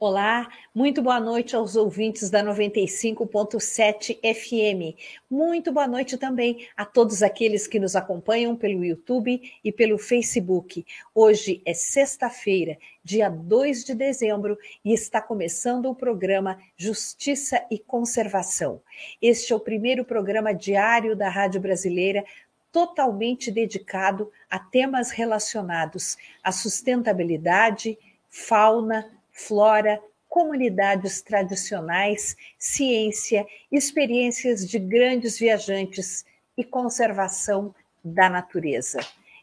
Olá, muito boa noite aos ouvintes da 95.7 FM. Muito boa noite também a todos aqueles que nos acompanham pelo YouTube e pelo Facebook. Hoje é sexta-feira, dia 2 de dezembro, e está começando o programa Justiça e Conservação. Este é o primeiro programa diário da Rádio Brasileira totalmente dedicado a temas relacionados à sustentabilidade, fauna, flora, comunidades tradicionais, ciência, experiências de grandes viajantes e conservação da natureza.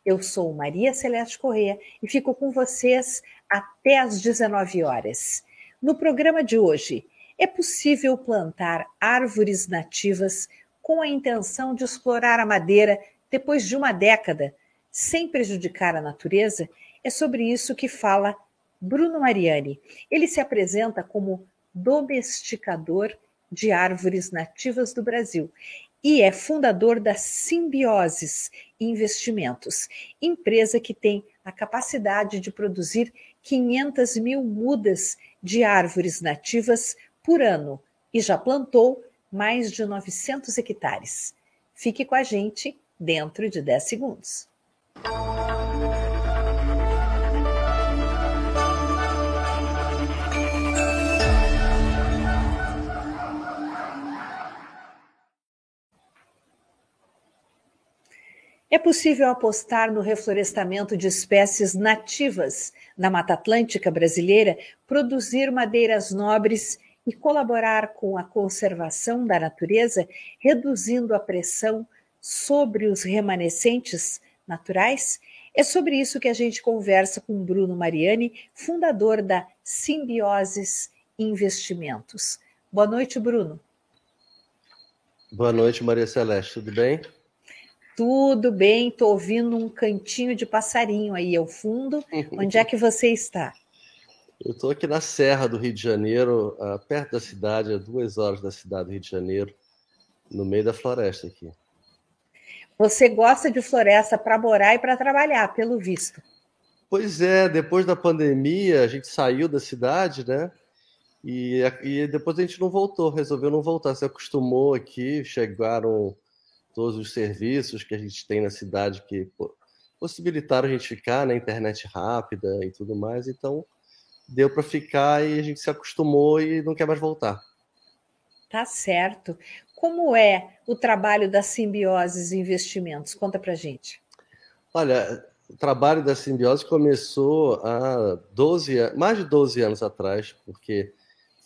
Eu sou Maria Celeste Corrêa e fico com vocês até às 19 horas. No programa de hoje, é possível plantar árvores nativas com a intenção de explorar a madeira depois de uma década, sem prejudicar a natureza? É sobre isso que fala Bruno Mariani. Ele se apresenta como domesticador de árvores nativas do Brasil e é fundador da Simbioses Investimentos, empresa que tem a capacidade de produzir 500 mil mudas de árvores nativas por ano e já plantou mais de 900 hectares. Fique com a gente dentro de 10 segundos. É possível apostar no reflorestamento de espécies nativas na Mata Atlântica brasileira, produzir madeiras nobres e colaborar com a conservação da natureza, reduzindo a pressão sobre os remanescentes naturais? É sobre isso que a gente conversa com Bruno Mariani, fundador da Simbioses Investimentos. Boa noite, Bruno. Boa noite, Maria Celeste, tudo bem? Tudo bem, estou ouvindo um cantinho de passarinho aí ao fundo. Onde é que você está? Eu estou aqui na Serra do Rio de Janeiro, ah, perto da cidade, a duas horas da cidade do Rio de Janeiro, no meio da floresta aqui. Você gosta de floresta para morar e para trabalhar, pelo visto. Pois é, depois da pandemia, a gente saiu da cidade, né? E, e depois a gente não voltou, resolveu não voltar, se acostumou aqui, chegaram todos os serviços que a gente tem na cidade que possibilitaram a gente ficar na né, internet rápida e tudo mais. Então, deu para ficar e a gente se acostumou e não quer mais voltar. Tá certo. Como é o trabalho da Simbiose Investimentos? Conta para gente. Olha, o trabalho da Simbiose começou há 12, mais de 12 anos atrás, porque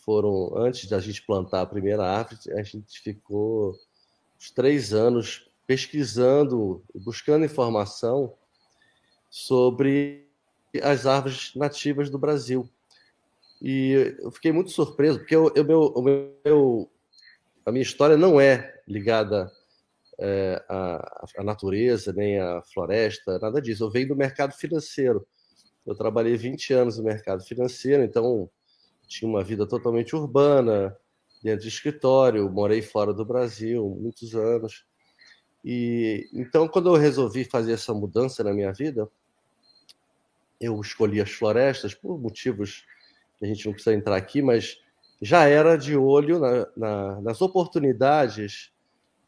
foram antes da gente plantar a primeira árvore, a gente ficou uns três anos pesquisando, buscando informação sobre as árvores nativas do Brasil. E eu fiquei muito surpreso, porque eu, eu, meu, a minha história não é ligada é, à, à, natureza, nem à floresta, nada disso. Eu venho do mercado financeiro. Eu trabalhei 20 anos no mercado financeiro, então tinha uma vida totalmente urbana, dentro de escritório, morei fora do Brasil muitos anos. E então quando eu resolvi fazer essa mudança na minha vida, eu escolhi as florestas por motivos que a gente não precisa entrar aqui, mas já era de olho na, na, nas oportunidades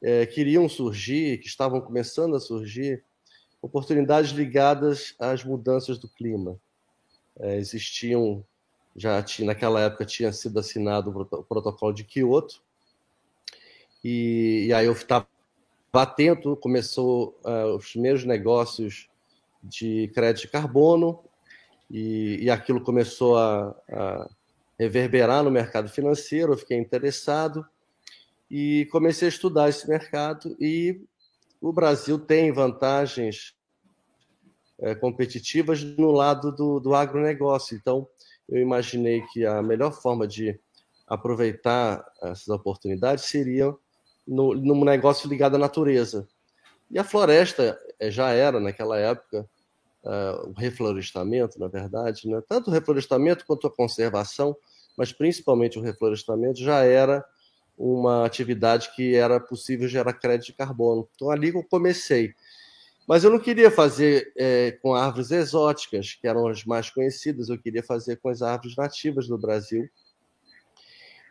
é, que iriam surgir, que estavam começando a surgir, oportunidades ligadas às mudanças do clima. É, existiam já tinha, naquela época tinha sido assinado o protocolo de Kyoto, e, e aí eu estava atento, começou uh, os primeiros negócios de crédito de carbono, e, e aquilo começou a, a, reverberar no mercado financeiro, eu fiquei interessado, e comecei a estudar esse mercado, e o Brasil tem vantagens é, competitivas no lado do, do agronegócio, então eu imaginei que a melhor forma de aproveitar essas oportunidades seria no, num negócio ligado à natureza. E a floresta eh, já era, naquela época, uh, o reflorestamento, na verdade, né? tanto o reflorestamento quanto a conservação, mas principalmente o reflorestamento, já era uma atividade que era possível gerar crédito de carbono. Então, ali eu comecei. Mas eu não queria fazer é, com árvores exóticas, que eram as mais conhecidas, eu queria fazer com as árvores nativas do Brasil.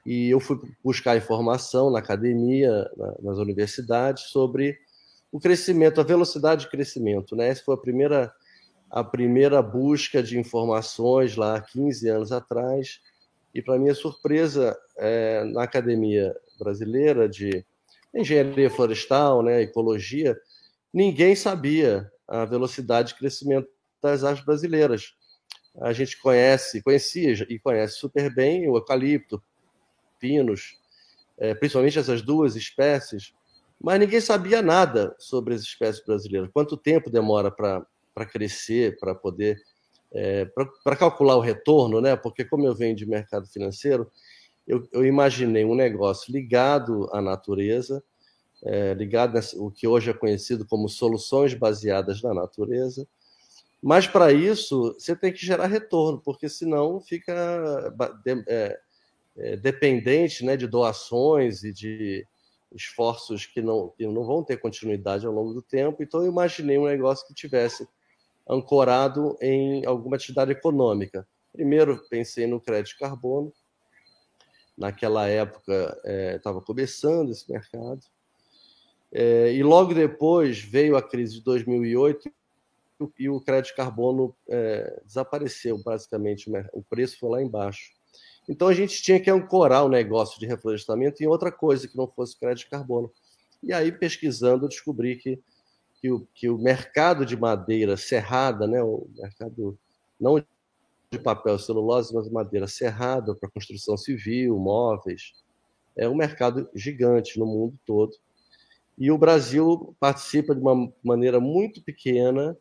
E eu fui buscar informação na academia, na, nas universidades, sobre o crescimento, a velocidade de crescimento. Né? Essa foi a primeira, a primeira busca de informações lá 15 anos atrás. E, para minha surpresa, é, na academia brasileira de engenharia florestal, né, ecologia, ninguém sabia a velocidade de crescimento das árvores brasileiras. A gente conhece, conhecia e conhece super bem o eucalipto, pinos, é, principalmente essas duas espécies, mas ninguém sabia nada sobre as espécies brasileiras. Quanto tempo demora para crescer, para poder. É, para calcular o retorno, né? porque, como eu venho de mercado financeiro, eu, eu imaginei um negócio ligado à natureza, é, ligado o que hoje é conhecido como soluções baseadas na natureza. Mas para isso você tem que gerar retorno, porque senão fica é, é, dependente né, de doações e de esforços que não, que não vão ter continuidade ao longo do tempo. Então eu imaginei um negócio que tivesse ancorado em alguma atividade econômica. Primeiro pensei no crédito carbono. Naquela época estava é, começando esse mercado. É, e logo depois veio a crise de 2008 e o crédito carbono é, desapareceu, basicamente, o preço foi lá embaixo. Então a gente tinha que ancorar o negócio de reflorestamento em outra coisa que não fosse crédito de carbono. E aí, pesquisando, eu descobri que, que, o, que o mercado de madeira serrada, né, o mercado não de papel celulose, mas madeira serrada para construção civil, móveis, é um mercado gigante no mundo todo e o Brasil participa de uma maneira muito pequena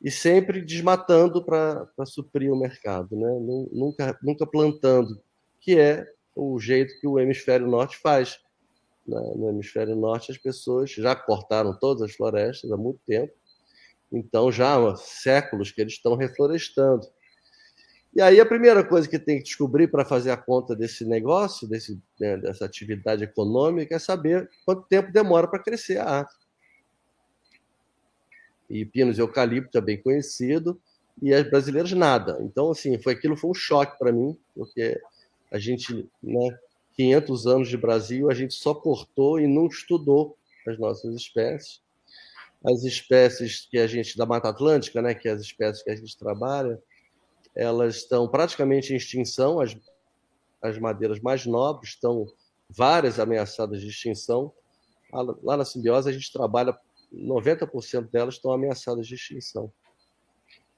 e sempre desmatando para suprir o mercado, né? nunca, nunca plantando, que é o jeito que o hemisfério norte faz. Né? No hemisfério norte, as pessoas já cortaram todas as florestas há muito tempo, então já há séculos que eles estão reflorestando. E aí a primeira coisa que tem que descobrir para fazer a conta desse negócio, desse, né, dessa atividade econômica, é saber quanto tempo demora para crescer a árvore. E pinos e eucalipto é bem conhecido, e as brasileiras nada. Então, assim, foi aquilo foi um choque para mim, porque a gente, né, 500 anos de Brasil, a gente só cortou e não estudou as nossas espécies. As espécies que a gente da Mata Atlântica, né, que é as espécies que a gente trabalha, elas estão praticamente em extinção, as, as madeiras mais nobres estão várias ameaçadas de extinção. Lá na simbiose a gente trabalha, 90% delas estão ameaçadas de extinção.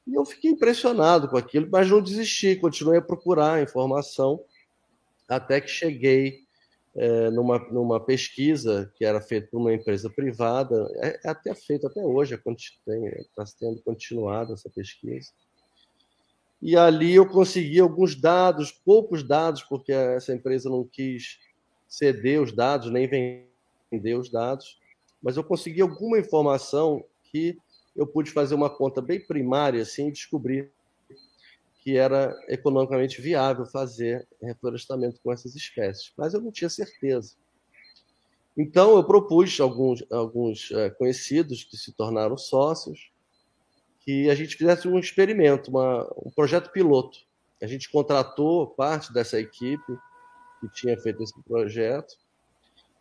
E eu fiquei impressionado com aquilo, mas não desisti, continuei a procurar informação, até que cheguei é, numa, numa pesquisa que era feita por uma empresa privada, é, é até feito até hoje, está sendo continuada essa pesquisa, e ali eu consegui alguns dados, poucos dados, porque essa empresa não quis ceder os dados, nem vender os dados, mas eu consegui alguma informação que eu pude fazer uma conta bem primária assim, e descobrir que era economicamente viável fazer reflorestamento com essas espécies, mas eu não tinha certeza. Então, eu propus alguns, alguns é, conhecidos que se tornaram sócios, que a gente fizesse um experimento, uma, um projeto piloto. A gente contratou parte dessa equipe que tinha feito esse projeto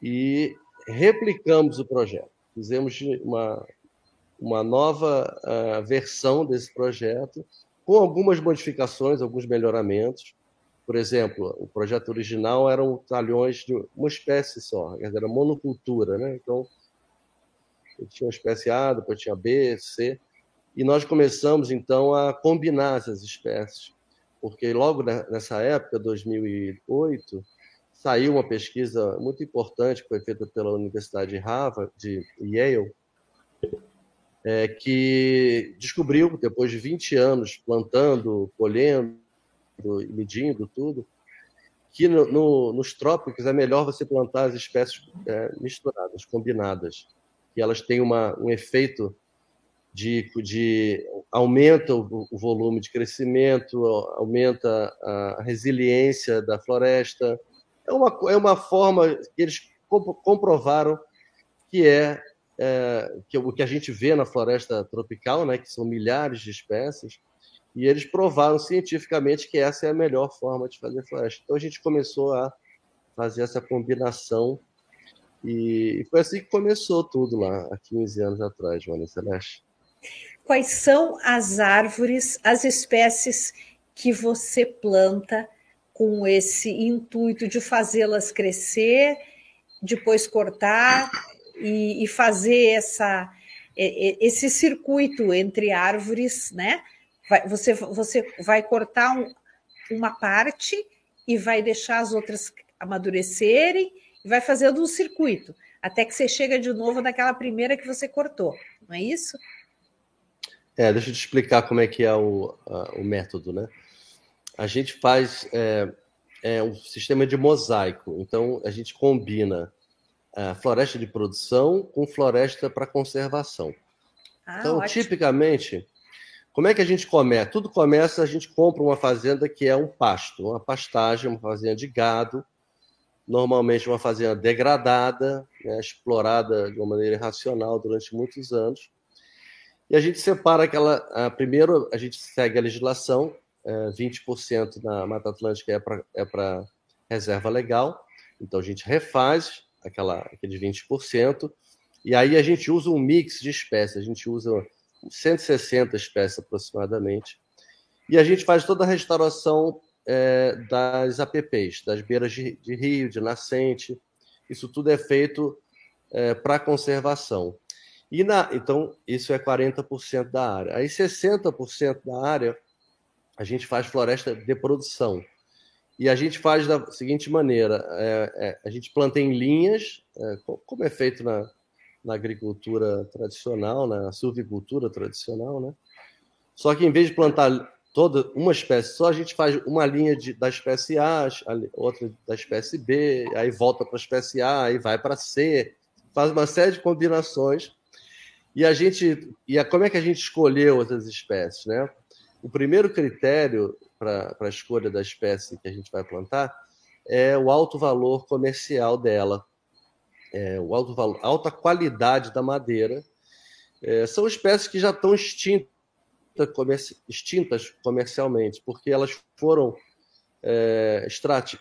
e replicamos o projeto. Fizemos uma, uma nova uh, versão desse projeto, com algumas modificações, alguns melhoramentos. Por exemplo, o projeto original eram talhões de uma espécie só, era monocultura, né? Então, tinha uma espécie A, depois tinha B, C e nós começamos, então, a combinar essas espécies, porque logo nessa época, 2008, saiu uma pesquisa muito importante que foi feita pela Universidade de Harvard, de Yale, é, que descobriu, depois de 20 anos plantando, colhendo medindo tudo, que no, no, nos trópicos é melhor você plantar as espécies é, misturadas, combinadas, que elas têm uma, um efeito de, de aumenta o, o, volume de crescimento, aumenta a resiliência da floresta. É uma, é uma forma que eles comprovaram que é, é, que o que a gente vê na floresta tropical, né, que são milhares de espécies, e eles provaram cientificamente que essa é a melhor forma de fazer floresta. Então a gente começou a fazer essa combinação e foi assim que começou tudo lá, há 15 anos atrás, Maria Celeste. Quais são as árvores, as espécies que você planta com esse intuito de fazê-las crescer, depois cortar e, e fazer essa, esse circuito entre árvores, né? Vai, você, você vai cortar um, uma parte e vai deixar as outras amadurecerem e vai fazendo um circuito até que você chega de novo naquela primeira que você cortou, não é isso? É, deixa eu te explicar como é que é o, a, o método, né? A gente faz é, é, um sistema de mosaico, então a gente combina a floresta de produção com floresta para conservação. Ah, então, ótimo. tipicamente, como é que a gente começa? Tudo começa, a gente compra uma fazenda que é um pasto, uma pastagem, uma fazenda de gado, normalmente uma fazenda degradada, né, explorada de uma maneira irracional durante muitos anos. E a gente separa aquela. A, primeiro, a gente segue a legislação, é, 20% na Mata Atlântica é para é reserva legal, então a gente refaz aquela, aqueles 20%, e aí a gente usa um mix de espécies, a gente usa 160 espécies aproximadamente, e a gente faz toda a restauração é, das APPs, das beiras de, de, rio, de nascente. Isso tudo é feito é, para conservação. E na, então, isso é 40% da área. Aí, 60% da área, a gente faz floresta de produção. E a gente faz da seguinte maneira: é, é, a gente planta em linhas, é, como é feito na, na agricultura tradicional, na silvicultura tradicional, né? Só que em vez de plantar toda uma espécie só, a gente faz uma linha de, da espécie A, outra da espécie B, aí volta para a espécie A, aí vai para C, faz uma série de combinações. E a gente, e a, como é que a gente escolheu essas espécies, né? O primeiro critério para a escolha da espécie que a gente vai plantar é o alto valor comercial dela, é, o alto valor, alta qualidade da madeira. É, são espécies que já estão extintas extintas comercialmente, porque elas foram é,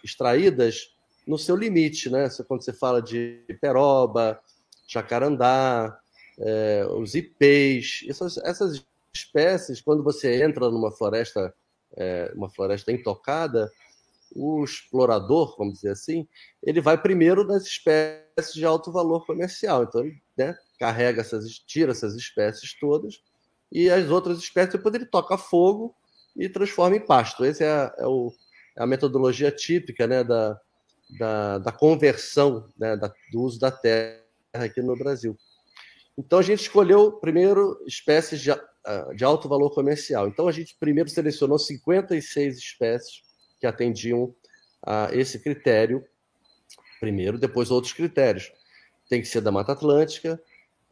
extraídas no seu limite, né? Quando você fala de peroba, jacarandá, é, os ipês, essas, essas espécies, quando você entra numa floresta, é, uma floresta intocada, o explorador, vamos dizer assim, ele vai primeiro nas espécies de alto valor comercial. Então, ele né, carrega essas, tira essas espécies todas e as outras espécies depois ele toca fogo e transforma em pasto. Essa é a, é é a metodologia típica né, da, da, da conversão né, da, do uso da terra aqui no Brasil. Então a gente escolheu primeiro espécies de, ah, de alto valor comercial. Então a gente primeiro selecionou 56 espécies que atendiam a esse critério primeiro, depois outros critérios. Tem que ser da Mata Atlântica,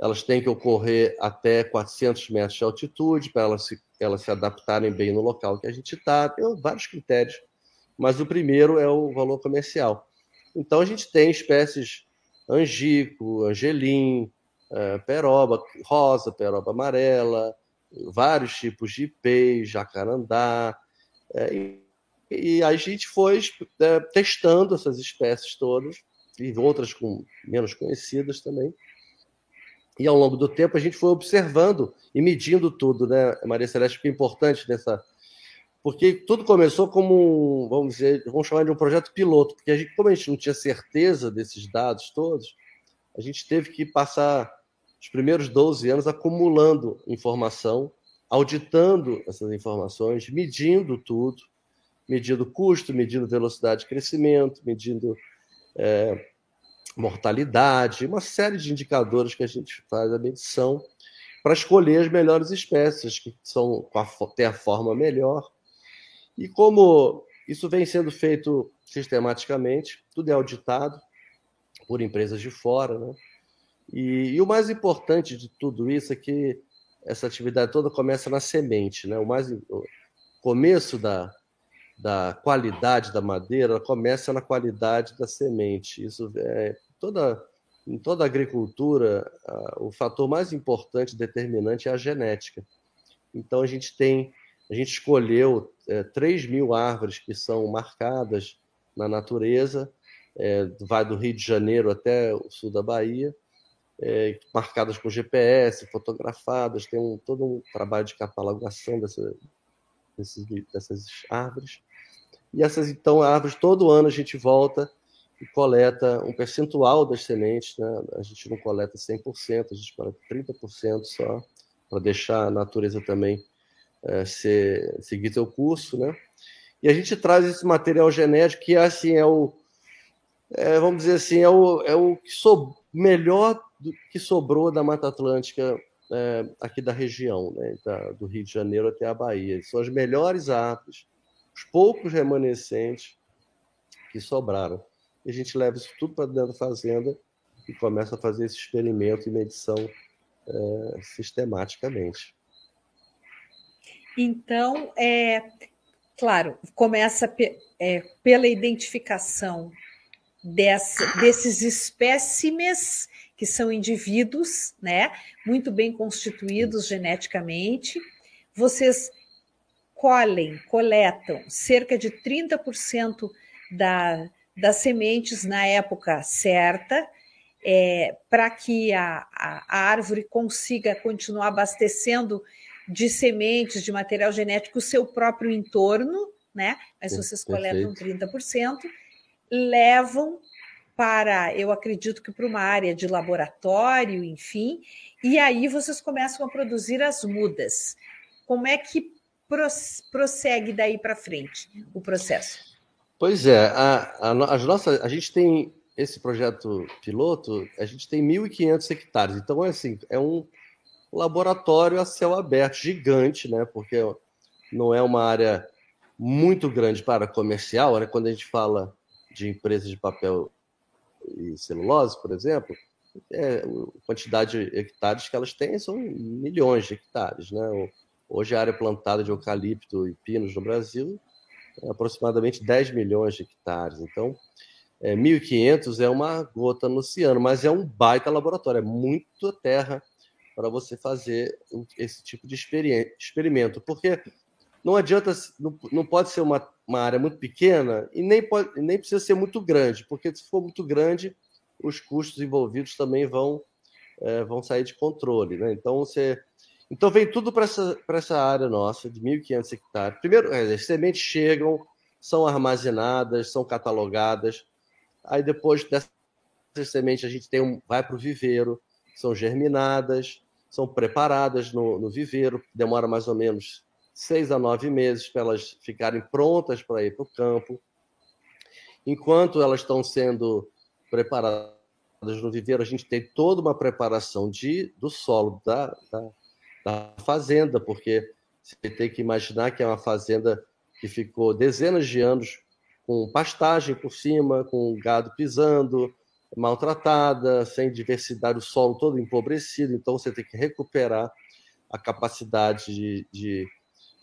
elas têm que ocorrer até 400 metros de altitude para elas se, elas se adaptarem bem no local que a gente está. Tem vários critérios, mas o primeiro é o valor comercial. Então a gente tem espécies angico, angelim, peroba rosa, peroba amarela, vários tipos de ipê, jacarandá. É, e, e a gente foi é, testando essas espécies todas, e outras com menos conhecidas também e ao longo do tempo a gente foi observando e medindo tudo, né, Maria Celeste? Que é importante nessa. Porque tudo começou como vamos dizer, vamos chamar de um projeto piloto, porque a gente, como a gente não tinha certeza desses dados todos, a gente teve que passar os primeiros 12 anos acumulando informação, auditando essas informações, medindo tudo, medindo custo, medindo velocidade de crescimento, medindo é, mortalidade, uma série de indicadores que a gente faz a medição para escolher as melhores espécies, que são têm a forma melhor. E como isso vem sendo feito sistematicamente, tudo é auditado por empresas de fora, né? E, e, o mais importante de tudo isso é que essa atividade toda começa na semente, né? O mais o começo da, da qualidade da madeira começa na qualidade da semente. Isso é toda em toda a agricultura, o fator mais importante, determinante, é a genética. Então, a gente tem, a gente escolheu é, 3 mil árvores que são marcadas na natureza, é, vai do Rio de Janeiro até o sul da Bahia, é, marcadas com GPS, fotografadas, tem um, todo um trabalho de catalogação dessa, desses, dessas árvores. E essas, então, árvores, todo ano a gente volta e coleta um percentual das sementes, né? A gente não coleta 100%, a gente coleta 30% só, para deixar a natureza também é, ser, seguir seu curso, né? E a gente traz esse material genético que assim é o, é, vamos dizer assim, é o, é o que so, melhor do que sobrou da Mata Atlântica é, aqui da região, né? Da, do Rio de Janeiro até a Bahia. São as melhores árvores, os poucos remanescentes que sobraram e a gente leva isso tudo para dentro da fazenda e começa a fazer esse experimento e medição é, sistematicamente. Então, é, claro, começa pe, é, pela identificação dessa, desses espécimes que são indivíduos, né, muito bem constituídos geneticamente. Vocês colhem, coletam cerca de 30% da, das sementes na época certa, é, para que a, a, a, árvore consiga continuar abastecendo de sementes, de material genético, o seu próprio entorno, né? Mas vocês coletam 30%, levam para, eu acredito que para uma área de laboratório, enfim, e aí vocês começam a produzir as mudas. Como é que prossegue daí para frente o processo? Pois é, a, a, as nossas, a gente tem esse projeto piloto, a gente tem 1.500 hectares. Então, é assim, é um laboratório a céu aberto, gigante, né? Porque não é uma área muito grande para comercial, né? Quando a gente fala de empresas de papel e celulose, por exemplo, é, a quantidade de hectares que elas têm são milhões de hectares, né? Hoje a área plantada de eucalipto e pinos no Brasil aproximadamente 10 milhões de hectares. Então, é, 1.500 é uma gota no oceano, mas é um baita laboratório, é muita terra para você fazer esse tipo de experimento, porque não adianta, não, não pode ser uma, uma área muito pequena e nem, pode, nem precisa ser muito grande, porque se for muito grande, os custos envolvidos também vão, é, vão sair de controle. Né? Então, você então vem tudo para essa, essa área nossa, de 1.500 hectares. Primeiro, é, as sementes chegam, são armazenadas, são catalogadas. Aí depois dessas sementes a gente tem um, vai para o viveiro, são germinadas, são preparadas no, no viveiro, demora mais ou menos seis a nove meses para elas ficarem prontas para ir para o campo. Enquanto elas estão sendo preparadas no viveiro, a gente tem toda uma preparação de, do solo da, da da fazenda, porque você tem que imaginar que é uma fazenda que ficou dezenas de anos com pastagem por cima, com gado pisando, maltratada, sem diversidade, o solo todo empobrecido, então você tem que recuperar a capacidade de, de,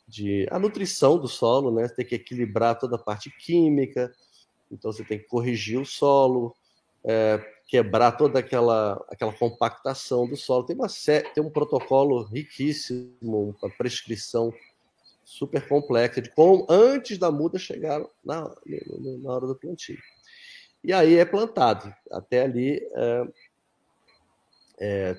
de a nutrição do solo, né? Você tem que equilibrar toda a parte química, então você tem que corrigir o solo, é, quebrar toda aquela, aquela compactação do solo. Tem, uma, tem um protocolo riquíssimo, uma prescrição super complexa de como antes da muda chegar na, na hora do plantio. E aí é plantado. Até ali é, é,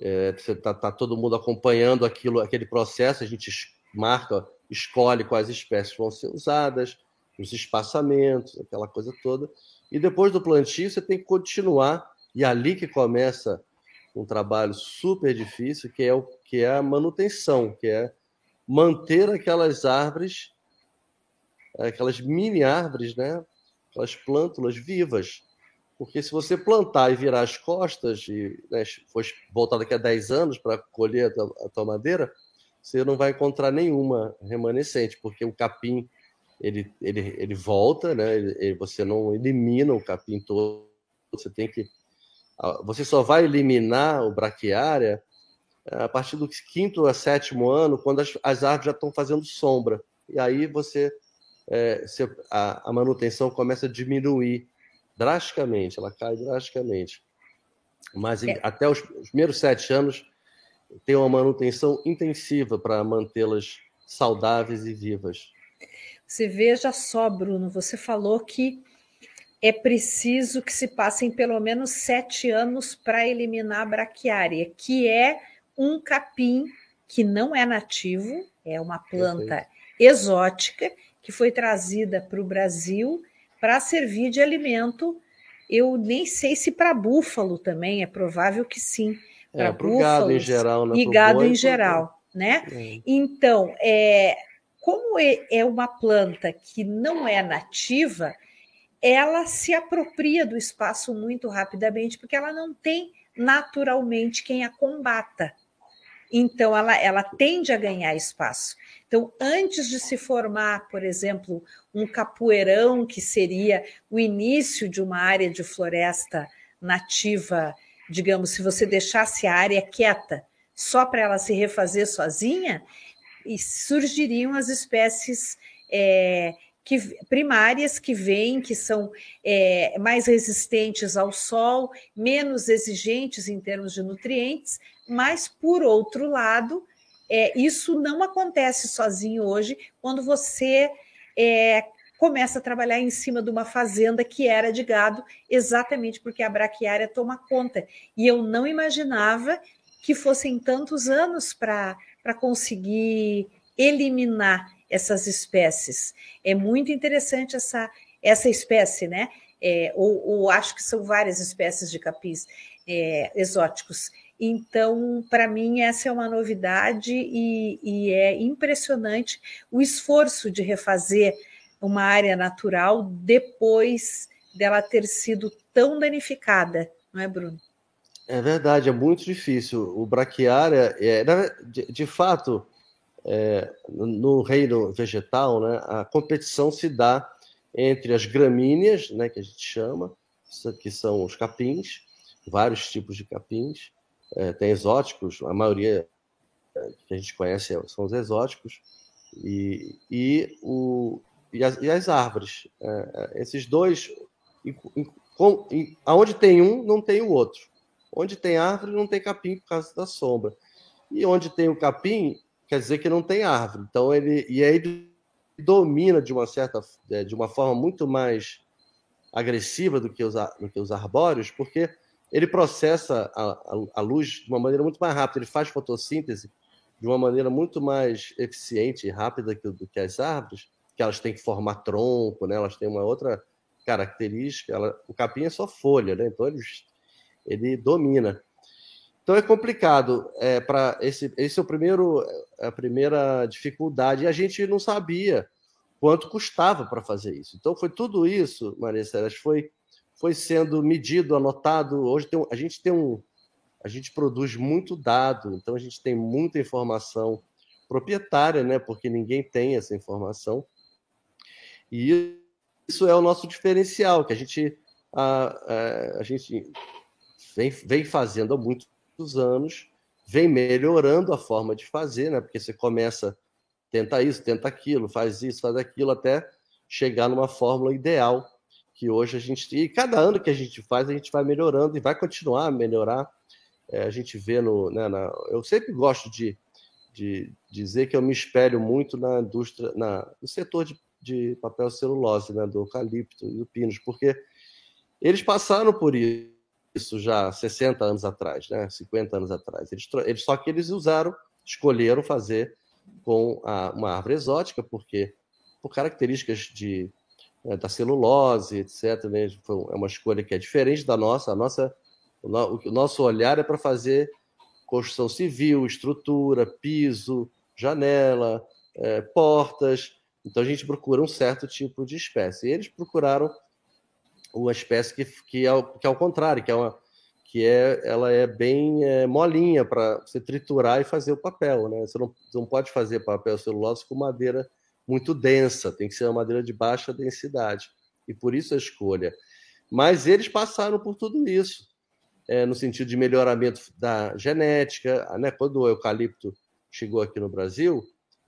é, tá, tá, todo mundo acompanhando aquilo, aquele processo, a gente marca, escolhe quais espécies vão ser usadas, os espaçamentos, aquela coisa toda. E depois do plantio, você tem que continuar, e é ali que começa um trabalho super difícil, que é, o, que é a manutenção, que é manter aquelas árvores, aquelas mini árvores, né? aquelas plântulas vivas. Porque se você plantar e virar as costas e né, for voltar daqui a 10 anos para colher a tua, a tua madeira, você não vai encontrar nenhuma remanescente, porque o capim ele, ele, ele volta, né? Ele, você não elimina o capim todo, você tem que. Você só vai eliminar o braquiária a partir do quinto a sétimo ano, quando as, as árvores já estão fazendo sombra. E aí você, é, a, a, manutenção começa a diminuir drasticamente, ela cai drasticamente. Mas é. até os, os primeiros sete anos tem uma manutenção intensiva para mantê-las saudáveis e vivas. Você veja só, Bruno, você falou que é preciso que se passem pelo menos sete anos para eliminar a braquiária, que é um capim que não é nativo, é uma planta exótica que foi trazida para o Brasil para servir de alimento. Eu nem sei se para búfalo também, é provável que sim. Para é, gado em geral, né? E gado em geral, né? É. Então, é, como é, é uma planta que não é nativa, ela se apropria do espaço muito rapidamente, porque ela não tem naturalmente quem a combata. Então, ela, ela tende a ganhar espaço. Então, antes de se formar, por exemplo, um capoeirão, que seria o início de uma área de floresta nativa, digamos, se você deixasse a área quieta, só para ela se refazer sozinha, surgiriam as espécies é, que, primárias que vêm, que são é, mais resistentes ao sol, menos exigentes em termos de nutrientes, mas, por outro lado, é, isso não acontece sozinho hoje quando você é, começa a trabalhar em cima de uma fazenda que era de gado, exatamente porque a braquiária toma conta. E eu não imaginava que fossem tantos anos para conseguir eliminar essas espécies. É muito interessante essa, essa espécie, né? É, ou, ou, acho que são várias espécies de capis é, exóticos. Então, para mim, essa é uma novidade e, e, é impressionante o esforço de refazer uma área natural depois dela ter sido tão danificada, não é, Bruno? É verdade, é muito difícil. O braquiária, é, de, de fato, é, no reino vegetal, né, a competição se dá entre as gramíneas, né, que a gente chama, que são os capins, vários tipos de capins, é, tem exóticos, a maioria é, que a gente conhece são os exóticos, e, e, o, e, as, e as árvores. É, é esses dois, e, e, aonde tem um, não tem o outro. Onde tem árvore, não tem capim por causa da sombra. E onde tem o capim, quer dizer que não tem árvore. Então ele e aí ele domina de uma certa é, de uma forma muito mais agressiva do que os, do que os arbóreos, porque ele processa a, a, a, luz de uma maneira muito mais rápida, ele faz fotossíntese de uma maneira muito mais eficiente e rápida do que as árvores, que elas têm que formar tronco, né? elas têm uma outra característica. Ela, o capim é só folha, né? então ele, ele domina. Então é complicado é, para esse, esse é o primeiro a primeira dificuldade e a gente não sabia quanto custava para fazer isso. Então foi tudo isso, Maria Celeste, foi foi sendo medido, anotado. Hoje tem, a gente tem um a gente produz muito dado, então a gente tem muita informação proprietária, né? Porque ninguém tem essa informação. E isso é o nosso diferencial, que a gente a, a, a gente vem, vem fazendo há muito dos anos, vem melhorando a forma de fazer, né? Porque você começa, tenta isso, tenta aquilo, faz isso, faz aquilo, até chegar numa fórmula ideal que hoje a gente. E cada ano que a gente faz, a gente vai melhorando e vai continuar a melhorar. É, a gente vê no. Né, na, eu sempre gosto de, de dizer que eu me espelho muito na indústria, na, no setor de, de papel celulose, né, do eucalipto e do pinos, porque eles passaram por isso já 60 anos atrás, né? 50 anos atrás. Eles, eles, só que eles usaram, escolheram fazer com a, uma árvore exótica, porque por características de, né, da celulose, etc. Né? é uma escolha que é diferente da nossa. A nossa o, no, o nosso olhar é para fazer construção civil, estrutura, piso, janela, é, portas. Então a gente procura um certo tipo de espécie. E eles procuraram uma espécie que, que, é, que é ao contrário, que é uma que é, ela é bem é, molinha para você triturar e fazer o papel, né? Você não, não pode fazer papel celulose com madeira muito densa, tem que ser uma madeira de baixa densidade. E por isso a escolha. Mas eles passaram por tudo isso, é, no sentido de melhoramento da genética. Né? Quando o eucalipto chegou aqui no Brasil,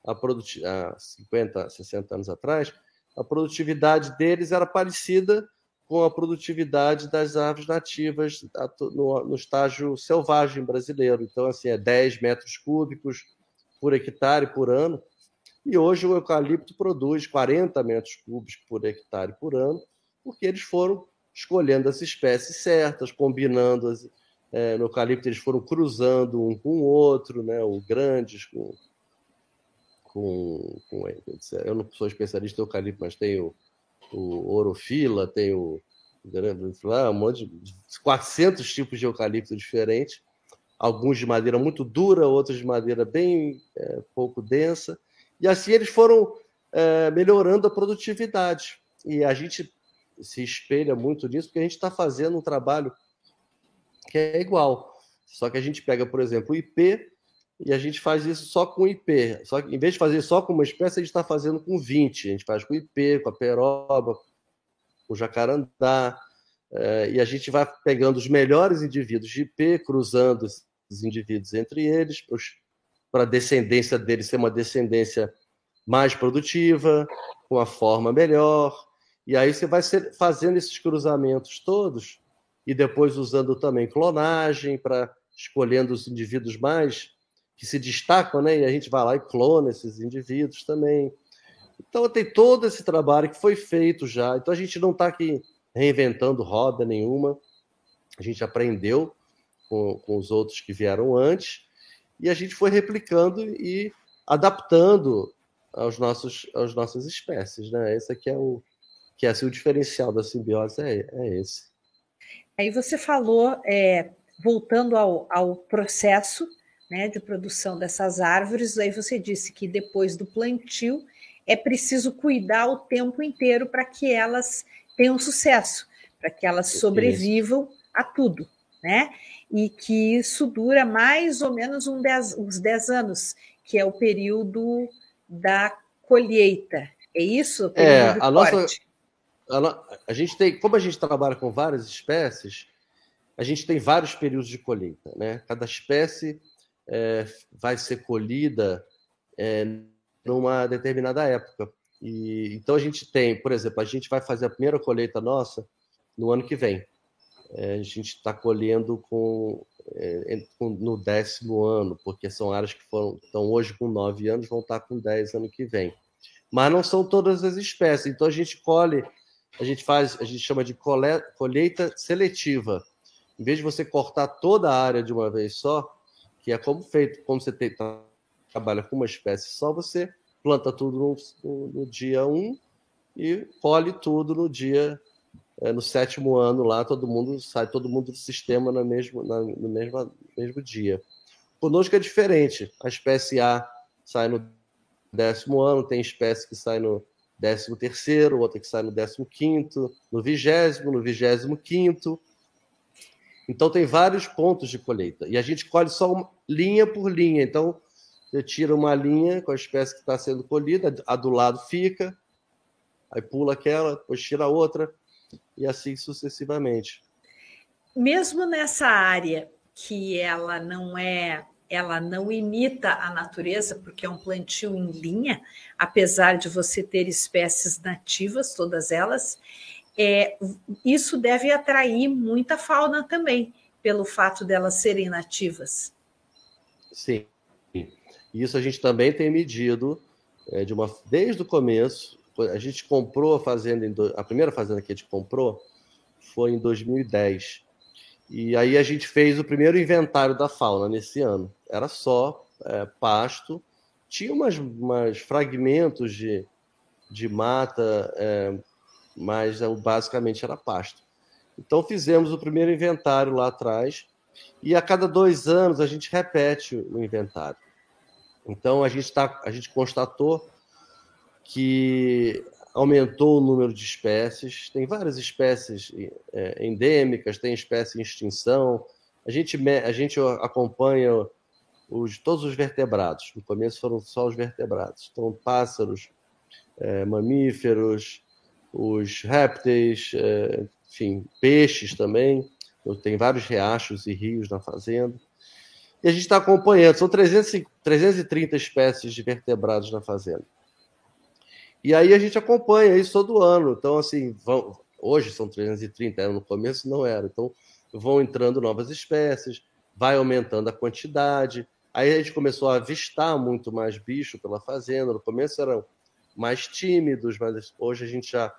a há 50, 60 anos atrás, a produtividade deles era parecida com a produtividade das árvores nativas no, no estágio selvagem brasileiro. Então, assim, é 10 metros cúbicos por hectare por ano. E hoje o eucalipto produz 40 metros cúbicos por hectare por ano, porque eles foram escolhendo as espécies certas, combinando as, é, no eucalipto, eles foram cruzando um com o outro, né, o grandes com, com, com eu não sou especialista em eucalipto, mas tem o, orofila, tem o um monte de 400 tipos de eucalipto diferentes, alguns de madeira muito dura, outros de madeira bem é, pouco densa, e assim eles foram é, melhorando a produtividade. E a gente se espelha muito nisso, porque a gente está fazendo um trabalho que é igual. Só que a gente pega, por exemplo, o IP e a gente faz isso só com IP. Só que em vez de fazer só com uma espécie, a gente está fazendo com 20. A gente faz com IP, com a peroba, com o jacarandá. É, e a gente vai pegando os melhores indivíduos de IP, cruzando os indivíduos entre eles, para a descendência deles ser uma descendência mais produtiva, com a forma melhor. E aí você vai fazendo esses cruzamentos todos e depois usando também clonagem para escolhendo os indivíduos mais que se destacam, né? E a gente vai lá e clona esses indivíduos também. Então tem todo esse trabalho que foi feito já. Então a gente não está aqui reinventando roda nenhuma. A gente aprendeu com, com os outros que vieram antes e a gente foi replicando e adaptando aos nossos, às nossas espécies, né? Esse aqui é o que é assim, o diferencial da simbiose é, é esse. Aí você falou, é, voltando ao, ao processo né, de produção dessas árvores, aí você disse que depois do plantio é preciso cuidar o tempo inteiro para que elas tenham sucesso, para que elas sobrevivam a tudo, né? E que isso dura mais ou menos um dez, uns 10 anos, que é o período da colheita. É isso? É, a nossa, a, a, gente tem, como a gente trabalha com várias espécies, a gente tem vários períodos de colheita, né? Cada espécie é, vai ser colhida é, numa determinada época. E então a gente tem, por exemplo, a gente vai fazer a primeira colheita nossa no ano que vem. É, a gente está colhendo com, é, com, no décimo ano, porque são áreas que foram estão hoje com nove anos, vão estar com dez ano que vem. Mas não são todas as espécies. Então a gente colhe a gente faz, a gente chama de colheita seletiva. Em vez de você cortar toda a área de uma vez só, que é como feito, como você tem, trabalha com uma espécie só, você planta tudo no, no, dia 1 um, e colhe tudo no dia é, no sétimo ano lá, todo mundo sai todo mundo do sistema no mesmo, na, no mesmo, mesmo dia. Conosco é diferente. A espécie A sai no décimo ano, tem espécie que sai no décimo terceiro, outra que sai no décimo quinto, no vigésimo, no vigésimo quinto. Então tem vários pontos de colheita. E a gente colhe só uma, linha por linha. Então você tira uma linha com a espécie que está sendo colhida, a do lado fica, aí pula aquela, depois tira outra, e assim sucessivamente. Mesmo nessa área que ela não é ela não imita a natureza, porque é um plantio em linha, apesar de você ter espécies nativas, todas elas, é, isso deve atrair muita fauna também, pelo fato delas serem nativas. Sim, isso a gente também tem medido é, de uma, desde o começo. A gente comprou a fazenda, a primeira fazenda que a gente comprou foi em 2010. E aí a gente fez o primeiro inventário da fauna nesse ano. Era só é, pasto, tinha umas, umas, fragmentos de, de mata, é, mas é, basicamente era pasto. Então fizemos o primeiro inventário lá atrás e a cada dois anos a gente repete o inventário. Então a gente, tá, a gente constatou que aumentou o número de espécies, tem várias espécies é, endêmicas, tem espécie em extinção. A gente, a gente acompanha os, todos os vertebrados. No começo foram só os vertebrados. Então, pássaros, é, mamíferos, os répteis, é, enfim, peixes também. Tem vários riachos e rios na fazenda. E a gente está acompanhando. São 300, 330 espécies de vertebrados na fazenda. E aí a gente acompanha isso todo ano. Então, assim, vão, hoje são 330, no começo não era. Então, vão entrando novas espécies, vai aumentando a quantidade. Aí a gente começou a avistar muito mais bicho pela fazenda. No começo eram mais tímidos, mas hoje a gente já,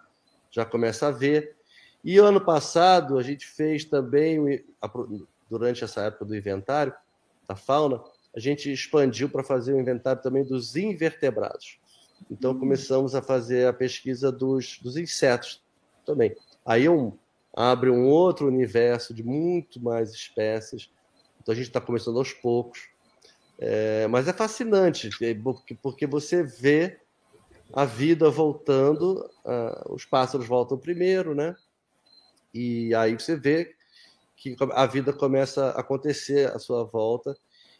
já começa a ver. E ano passado a gente fez também, durante essa época do inventário da fauna, a gente expandiu para fazer o inventário também dos invertebrados. Então hum. começamos a fazer a pesquisa dos, dos insetos também. Aí um, abre um outro universo de muito mais espécies. Então a gente está começando aos poucos. É, mas é fascinante, porque, porque você vê a vida voltando, uh, os pássaros voltam primeiro, né? E aí você vê que a vida começa a acontecer à sua volta.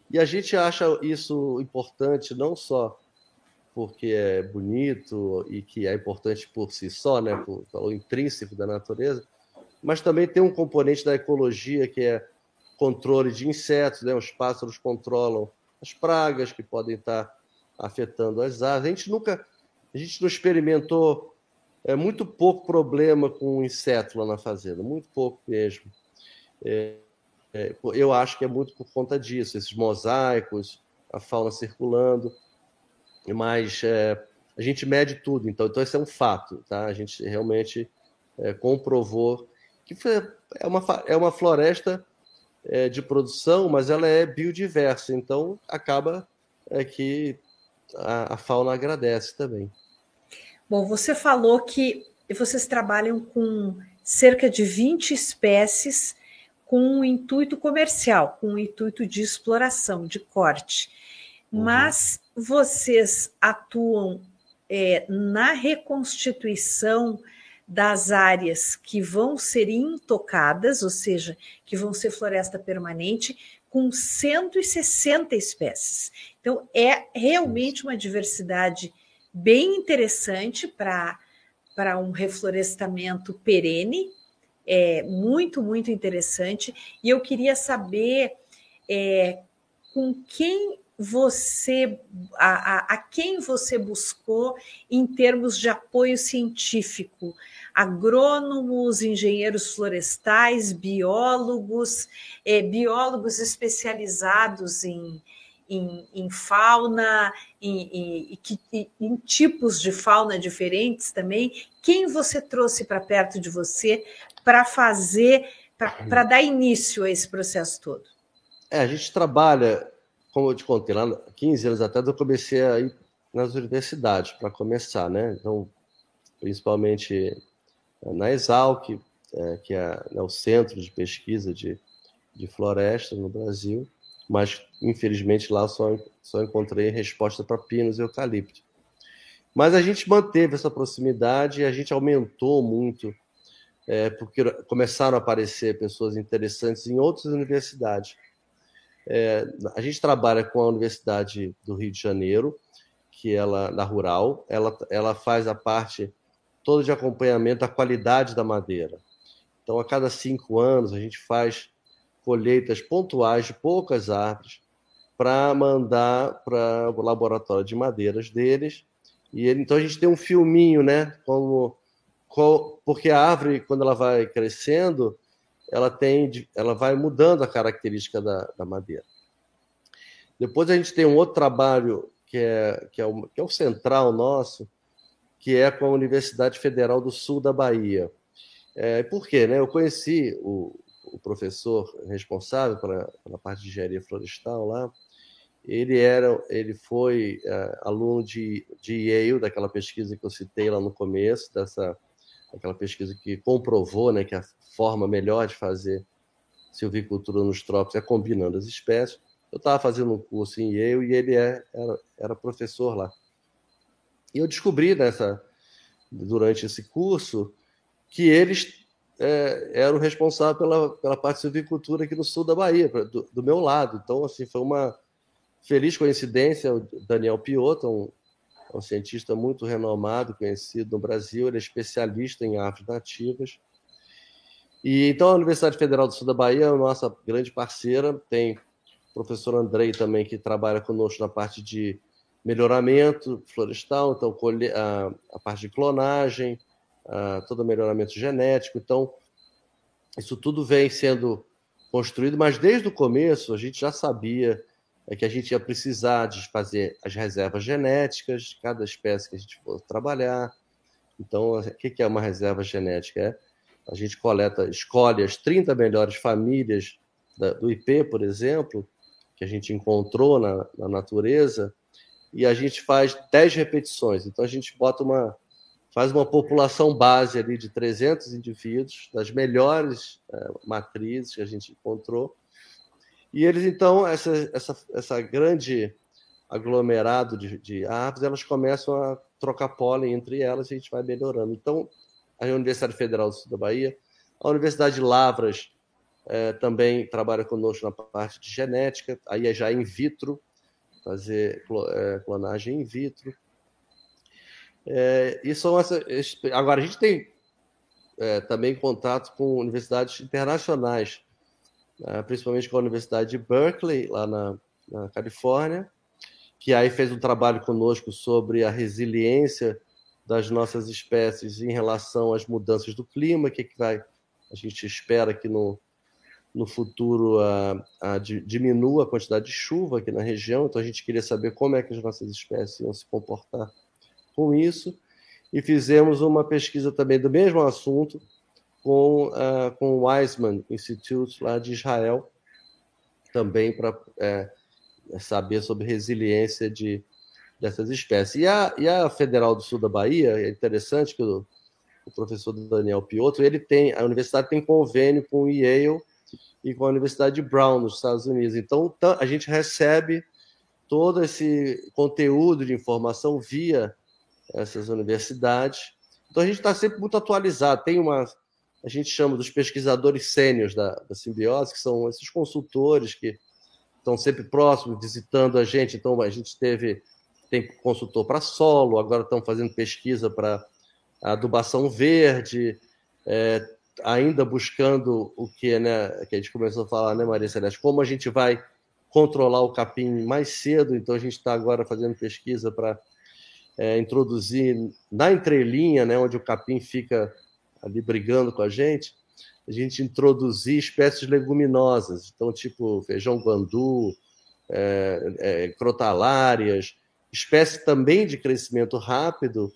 E a gente acha isso importante não só porque é bonito e que é importante por si só, né, por, pelo intrínseco da natureza, mas também tem um componente da ecologia que é controle de insetos, né? Os pássaros controlam as pragas que podem estar afetando as aves. A gente nunca, a gente não experimentou é muito pouco problema com inseto lá na fazenda, muito pouco mesmo. É, é, eu acho que é muito por conta disso, esses mosaicos, a fauna circulando mas é, a gente mede tudo, então, então esse é um fato, tá? A gente realmente é, comprovou que foi, é, uma, é uma floresta é, de produção, mas ela é biodiversa, então acaba é, que a, a fauna agradece também. Bom, você falou que vocês trabalham com cerca de 20 espécies com um intuito comercial, com um intuito de exploração, de corte. Uhum. Mas vocês atuam é, na reconstituição das áreas que vão ser intocadas, ou seja, que vão ser floresta permanente, com 160 espécies. Então, é realmente uma diversidade bem interessante para um reflorestamento perene, é muito, muito interessante. E eu queria saber é, com quem você a, a, a, quem você buscou em termos de apoio científico? Agrônomos, engenheiros florestais, biólogos, é, biólogos especializados em, em, em fauna, em, em, em, tipos de fauna diferentes também. Quem você trouxe para perto de você para fazer, para dar início a esse processo todo? É, a gente trabalha como eu te contei, lá 15 anos atrás eu comecei a ir nas universidades para começar, né? Então, principalmente na Exalc, é, que é, é, o centro de pesquisa de, de floresta no Brasil, mas infelizmente lá só, só encontrei resposta para pinos e eucalipto. Mas a gente manteve essa proximidade e a gente aumentou muito, é, porque começaram a aparecer pessoas interessantes em outras universidades. É, a gente trabalha com a Universidade do Rio de Janeiro, que ela da Rural, ela, ela faz a parte toda de acompanhamento da qualidade da madeira. Então, a cada cinco anos, a gente faz colheitas pontuais de poucas árvores para mandar para o laboratório de madeiras deles. E ele, então a gente tem um filminho, né? Como, porque a árvore, quando ela vai crescendo, ela tem, ela vai mudando a característica da, da madeira. Depois a gente tem um outro trabalho que é, que é, o, que é o central nosso, que é com a Universidade Federal do Sul da Bahia. É, por quê? Né? Eu conheci o, o professor responsável pela, pela parte de engenharia florestal lá. Ele era, ele foi é, aluno de, de Yale, daquela pesquisa que eu citei lá no começo, dessa aquela pesquisa que comprovou né, que a forma melhor de fazer silvicultura nos trópicos é combinando as espécies. Eu estava fazendo um curso em Yale e ele é, era, era professor lá. E eu descobri nessa, durante esse curso que eles é, eram responsáveis pela, pela parte de silvicultura aqui no sul da Bahia, do, do, meu lado. Então, assim, foi uma feliz coincidência. O Daniel Piotto, um, um cientista muito renomado, conhecido no Brasil, ele é especialista em árvores nativas. E então a Universidade Federal do Sul da Bahia é nossa grande parceira, tem o professor Andrei também que trabalha conosco na parte de melhoramento florestal, então a, a parte de clonagem, uh, todo o melhoramento genético. Então, isso tudo vem sendo construído, mas desde o começo a gente já sabia é que a gente ia precisar de fazer as reservas genéticas de cada espécie que a gente for trabalhar. Então, o que é uma reserva genética? É a gente coleta, escolhe as 30 melhores famílias do IP, por exemplo, que a gente encontrou na, na natureza, e a gente faz 10 repetições. Então, a gente bota uma, faz uma população base ali de 300 indivíduos, das melhores é, matrizes que a gente encontrou. E eles, então, essa, essa, essa grande aglomerado de, de aves, elas começam a trocar pólen entre elas e a gente vai melhorando. Então, a Universidade Federal do Sul da Bahia, a Universidade de Lavras é, também trabalha conosco na parte de genética, aí é já in vitro, fazer é, clonagem in vitro. É, são essa, agora, a gente tem é, também contato com universidades internacionais, né, principalmente com a Universidade de Berkeley, lá na, na, Califórnia, que aí fez um trabalho conosco sobre a resiliência das nossas espécies em relação às mudanças do clima, que, que vai, a gente espera que no, no futuro a, a, diminua a quantidade de chuva aqui na região, então a gente queria saber como é que as nossas espécies iam se comportar com isso e fizemos uma pesquisa também do mesmo assunto com, uh, com o Weizmann Institute lá de Israel, também para é, saber sobre resiliência de, dessas espécies. E a, e a Federal do Sul da Bahia, é interessante que o, o professor Daniel Piotro, ele tem, a universidade tem convênio com o Yale e com a Universidade de Brown, nos Estados Unidos. Então, a gente recebe todo esse conteúdo de informação via essas universidades. Então a gente está sempre muito atualizado. Tem uma, a gente chama dos pesquisadores sênios da, da simbiose, que são esses consultores que estão sempre próximos, visitando a gente. Então a gente teve tem consultor para solo, agora estão fazendo pesquisa para adubação verde, é, ainda buscando o que, né, que a gente começou a falar, né, Maria Celeste, como a gente vai controlar o capim mais cedo. Então a gente está agora fazendo pesquisa para é, introduzir na entrelinha, né, onde o capim fica ali brigando com a gente, a gente introduzir espécies leguminosas, então tipo feijão guandu, é, é, crotalárias, espécies também de crescimento rápido,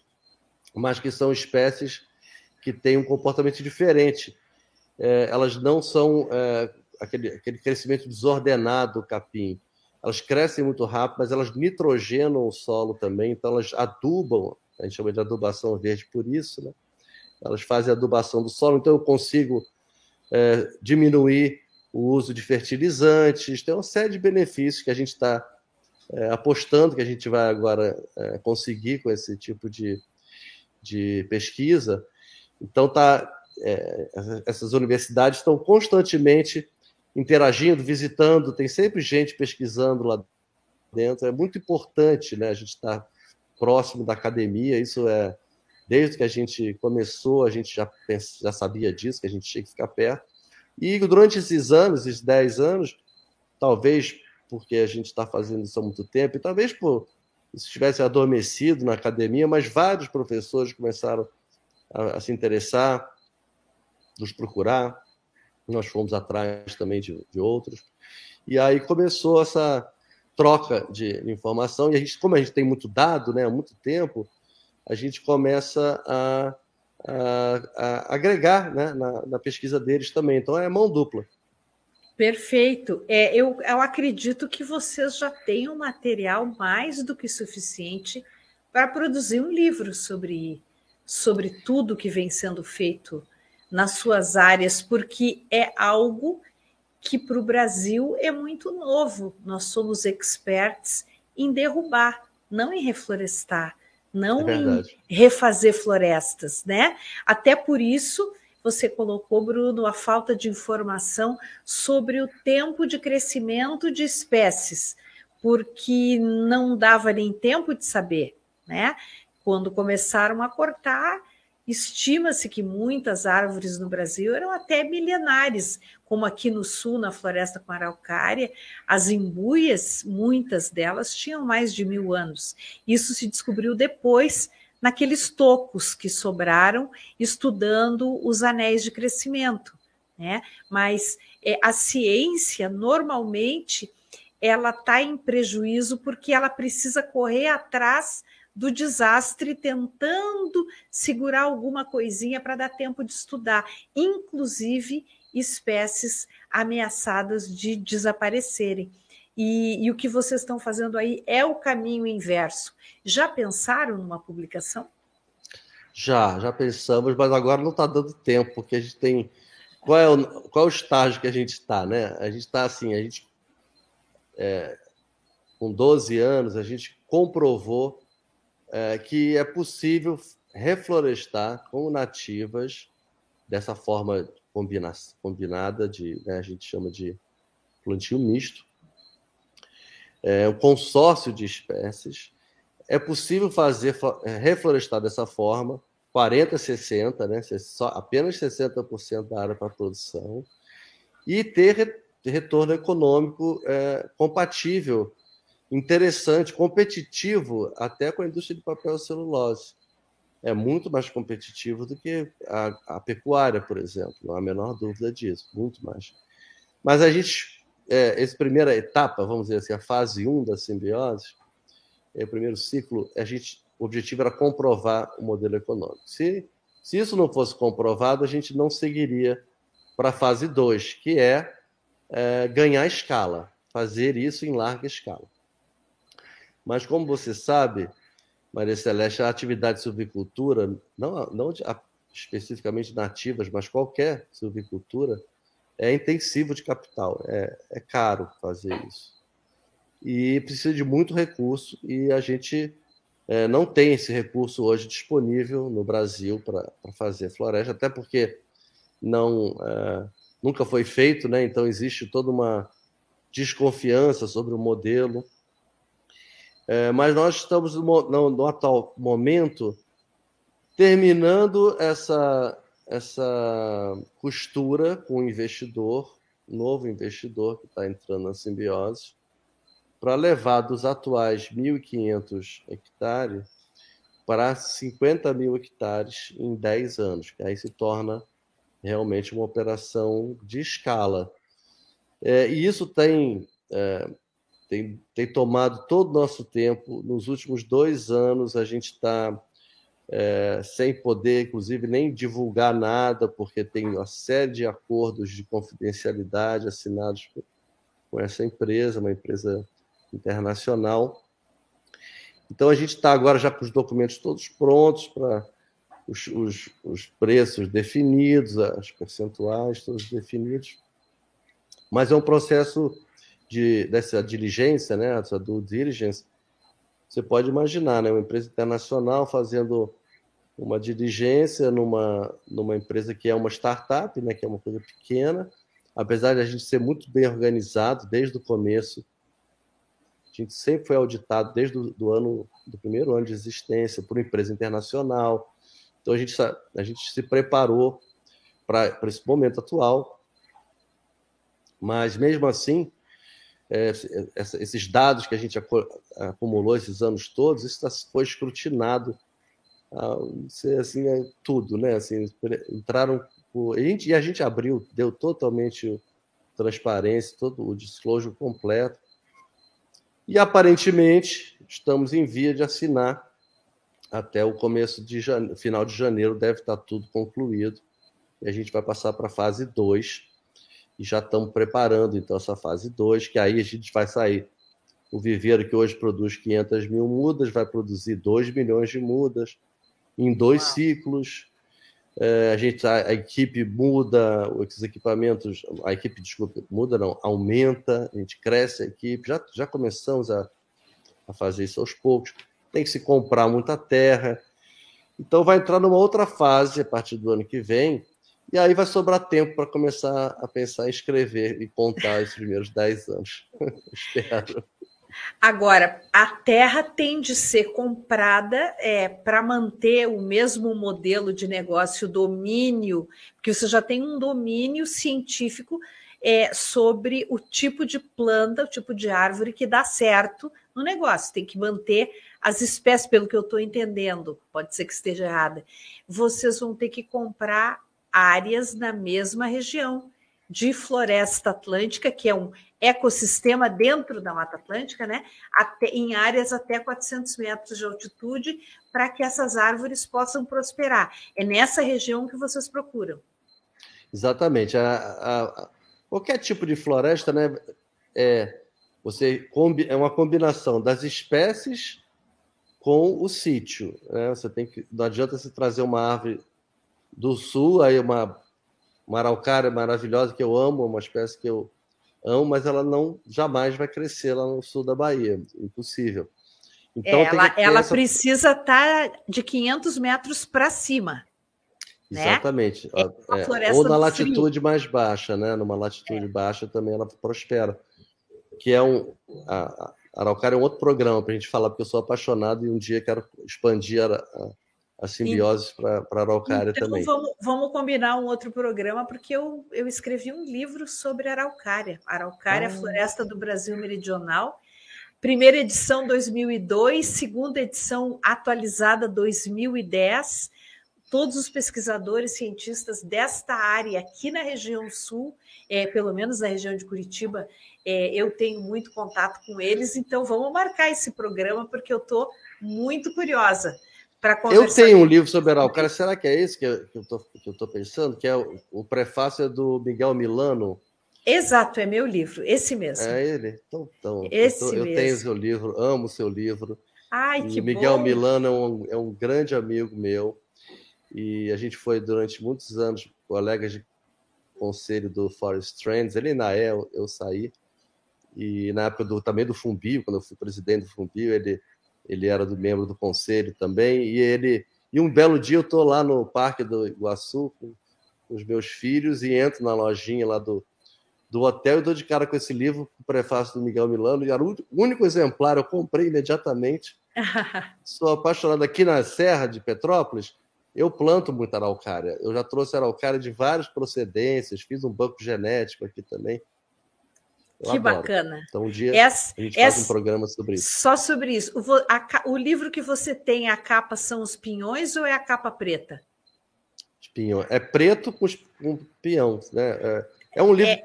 mas que são espécies que têm um comportamento diferente. É, elas não são é, aquele, aquele crescimento desordenado do capim elas crescem muito rápido, mas elas nitrogenam o solo também, então elas adubam, a gente chama de adubação verde por isso, né? Elas fazem adubação do solo, então eu consigo é, diminuir o uso de fertilizantes, tem uma série de benefícios que a gente está é, apostando que a gente vai agora é, conseguir com esse tipo de, de pesquisa. Então, tá, é, essas universidades estão constantemente interagindo, visitando, tem sempre gente pesquisando lá dentro. É muito importante né, a gente estar próximo da academia, isso é. Desde que a gente começou, a gente já, já sabia disso, que a gente tinha que ficar perto. E durante esses anos, esses 10 anos, talvez porque a gente está fazendo isso há muito tempo, e talvez por isso estivesse adormecido na academia, mas vários professores começaram a, a se interessar, nos procurar, nós fomos atrás também de, de outros. E aí começou essa troca de informação, e a gente, como a gente tem muito dado né, há muito tempo, a gente começa a, a, a agregar né, na, na, pesquisa deles também. Então é mão dupla. Perfeito. É, eu, eu acredito que vocês já um material mais do que suficiente para produzir um livro sobre, sobre tudo que vem sendo feito nas suas áreas, porque é algo que para o Brasil é muito novo. Nós somos experts em derrubar, não em reflorestar, não é em refazer florestas, né? Até por isso você colocou, Bruno, a falta de informação sobre o tempo de crescimento de espécies, porque não dava nem tempo de saber, né? Quando começaram a cortar, Estima-se que muitas árvores no Brasil eram até milenares, como aqui no sul, na floresta com araucária, as imbuias, muitas delas tinham mais de mil anos. Isso se descobriu depois naqueles tocos que sobraram, estudando os anéis de crescimento. Né? Mas é, a ciência, normalmente, ela está em prejuízo porque ela precisa correr atrás do desastre, tentando segurar alguma coisinha para dar tempo de estudar, inclusive espécies ameaçadas de desaparecerem. E, e, o que vocês estão fazendo aí é o caminho inverso. Já pensaram numa publicação? Já, já pensamos, mas agora não está dando tempo, porque a gente tem. Qual é o, qual é o estágio que a gente está, né? A gente está assim, a gente. É, com 12 anos, a gente comprovou é, que é possível reflorestar com nativas dessa forma combina, combinada de, né, a gente chama de plantio misto, é, o consórcio de espécies. É possível fazer é, reflorestar dessa forma, 40, 60, né, só, apenas 60% da área para produção, e ter retorno econômico é, compatível, interessante, competitivo até com a indústria de papel e celulose. É muito mais competitivo do que a, a pecuária, por exemplo, não há a menor dúvida disso, muito mais. Mas a gente é, essa primeira etapa, vamos dizer assim, a fase 1 da simbiose, é, o primeiro ciclo, a gente, o objetivo era comprovar o modelo econômico. Se, se isso não fosse comprovado, a gente não seguiria para a fase 2, que é, é ganhar escala, fazer isso em larga escala. Mas, como você sabe, Maria Celeste, a atividade de silvicultura, não, não especificamente nativas, mas qualquer silvicultura, é intensivo de capital, é, é caro fazer isso. E precisa de muito recurso, e a gente é, não tem esse recurso hoje disponível no Brasil para fazer floresta, até porque não é, nunca foi feito, né? então existe toda uma desconfiança sobre o modelo. É, mas nós estamos no, no, no, atual momento terminando essa, essa costura com o investidor, novo investidor que está entrando na simbiose, para levar dos atuais 1.500 hectares para 50 mil hectares em 10 anos, que aí se torna realmente uma operação de escala. É, e isso tem, é, tem, tem tomado todo o nosso tempo. Nos últimos dois anos, a gente está é, sem poder, inclusive, nem divulgar nada, porque tem uma série de acordos de confidencialidade assinados com essa empresa, uma empresa internacional. Então, a gente está agora já com os documentos todos prontos para os, os, os, preços definidos, as percentuais todos definidos. Mas é um processo de, dessa diligência, né, essa due diligence, você pode imaginar, né, uma empresa internacional fazendo uma diligência numa, numa empresa que é uma startup, né, que é uma coisa pequena, apesar de a gente ser muito bem organizado desde o começo, a gente sempre foi auditado desde o do ano do primeiro ano de existência por uma empresa internacional. Então a gente a gente se preparou para esse momento atual, mas mesmo assim esses dados que a gente acumulou esses anos todos, isso tá, foi escrutinado ser assim é tudo, né? Assim, entraram por, a gente, e a gente abriu, deu totalmente transparência, todo o disclosure completo. E aparentemente estamos em via de assinar até o começo de janeiro, final de janeiro deve estar tudo concluído. E a gente vai passar para a fase 2. E já estamos preparando então essa fase 2, que aí a gente vai sair. O viveiro que hoje produz 500 mil mudas vai produzir 2 milhões de mudas em dois Uau. ciclos. É, a gente a, a, equipe muda, os equipamentos, a equipe, desculpa, muda não, aumenta, a gente cresce a equipe, já, já começamos a, a fazer isso aos poucos. Tem que se comprar muita terra. Então vai entrar numa outra fase a partir do ano que vem, e aí vai sobrar tempo para começar a pensar em escrever e contar os primeiros 10 anos. Espero. Agora, a terra tem de ser comprada é, para manter o mesmo modelo de negócio, domínio, porque você já tem um domínio científico é, sobre o tipo de planta, o tipo de árvore que dá certo no negócio, tem que manter as espécies, pelo que eu estou entendendo, pode ser que esteja errada. Vocês vão ter que comprar áreas na mesma região de floresta atlântica, que é um ecossistema dentro da Mata Atlântica, né? Até, em áreas até 400 metros de altitude, para que essas árvores possam prosperar. É nessa região que vocês procuram. Exatamente. A, a, qualquer tipo de floresta, né? É, você é uma combinação das espécies com o sítio. Né? Você tem que não adianta você trazer uma árvore do sul, aí uma, uma araucária maravilhosa que eu amo, uma espécie que eu amo, mas ela não jamais vai crescer lá no sul da Bahia, impossível. Então, ela ela essa... precisa estar tá de 500 metros para cima. Né? Exatamente. É é, ou na latitude frio. mais baixa, né? Numa latitude é. baixa também ela prospera. Que é um. A, a Araucária é um outro programa para a gente falar, porque eu sou apaixonado e um dia quero expandir a, a a simbiose para a araucária então, também. Vamos, vamos combinar um outro programa, porque eu, eu escrevi um livro sobre araucária. Araucária, ah. Floresta do Brasil Meridional. Primeira edição 2002, segunda edição atualizada 2010. Todos os pesquisadores, cientistas desta área aqui na região sul, é, pelo menos na região de Curitiba, é, eu tenho muito contato com eles, então vamos marcar esse programa, porque eu estou muito curiosa para conversar. Eu tenho um livro sobre Araucária, será que é esse que eu estou pensando? Que é o, o prefácio é do Miguel Milano. Exato, é meu livro, esse mesmo. É ele? Então, então esse eu, tô, eu tenho seu livro, amo seu livro. Ai, que Miguel bom. Milano é um, é um grande amigo meu e a gente foi durante muitos anos colegas de conselho do Forest Trends. Ele ainda é, eu, eu saí. E na época do, também do Fumbio, quando eu fui presidente do Fumbio, ele ele era do membro do conselho também, e ele e um belo dia eu estou lá no Parque do Iguaçu com os meus filhos e entro na lojinha lá do, do hotel e dou de cara com esse livro, o prefácio do Miguel Milano, e era o único exemplar, eu comprei imediatamente. Sou apaixonado aqui na Serra de Petrópolis, eu planto muita araucária. Eu já trouxe araucária de várias procedências, fiz um banco genético aqui também. Eu que adoro. bacana. Então, um dia essa, a gente essa, faz um programa sobre isso. Só sobre isso. O, a, o, livro que você tem, a capa são os pinhões ou é a capa preta? Pinhão. É preto com, com pinhão, né? É, é um livro é,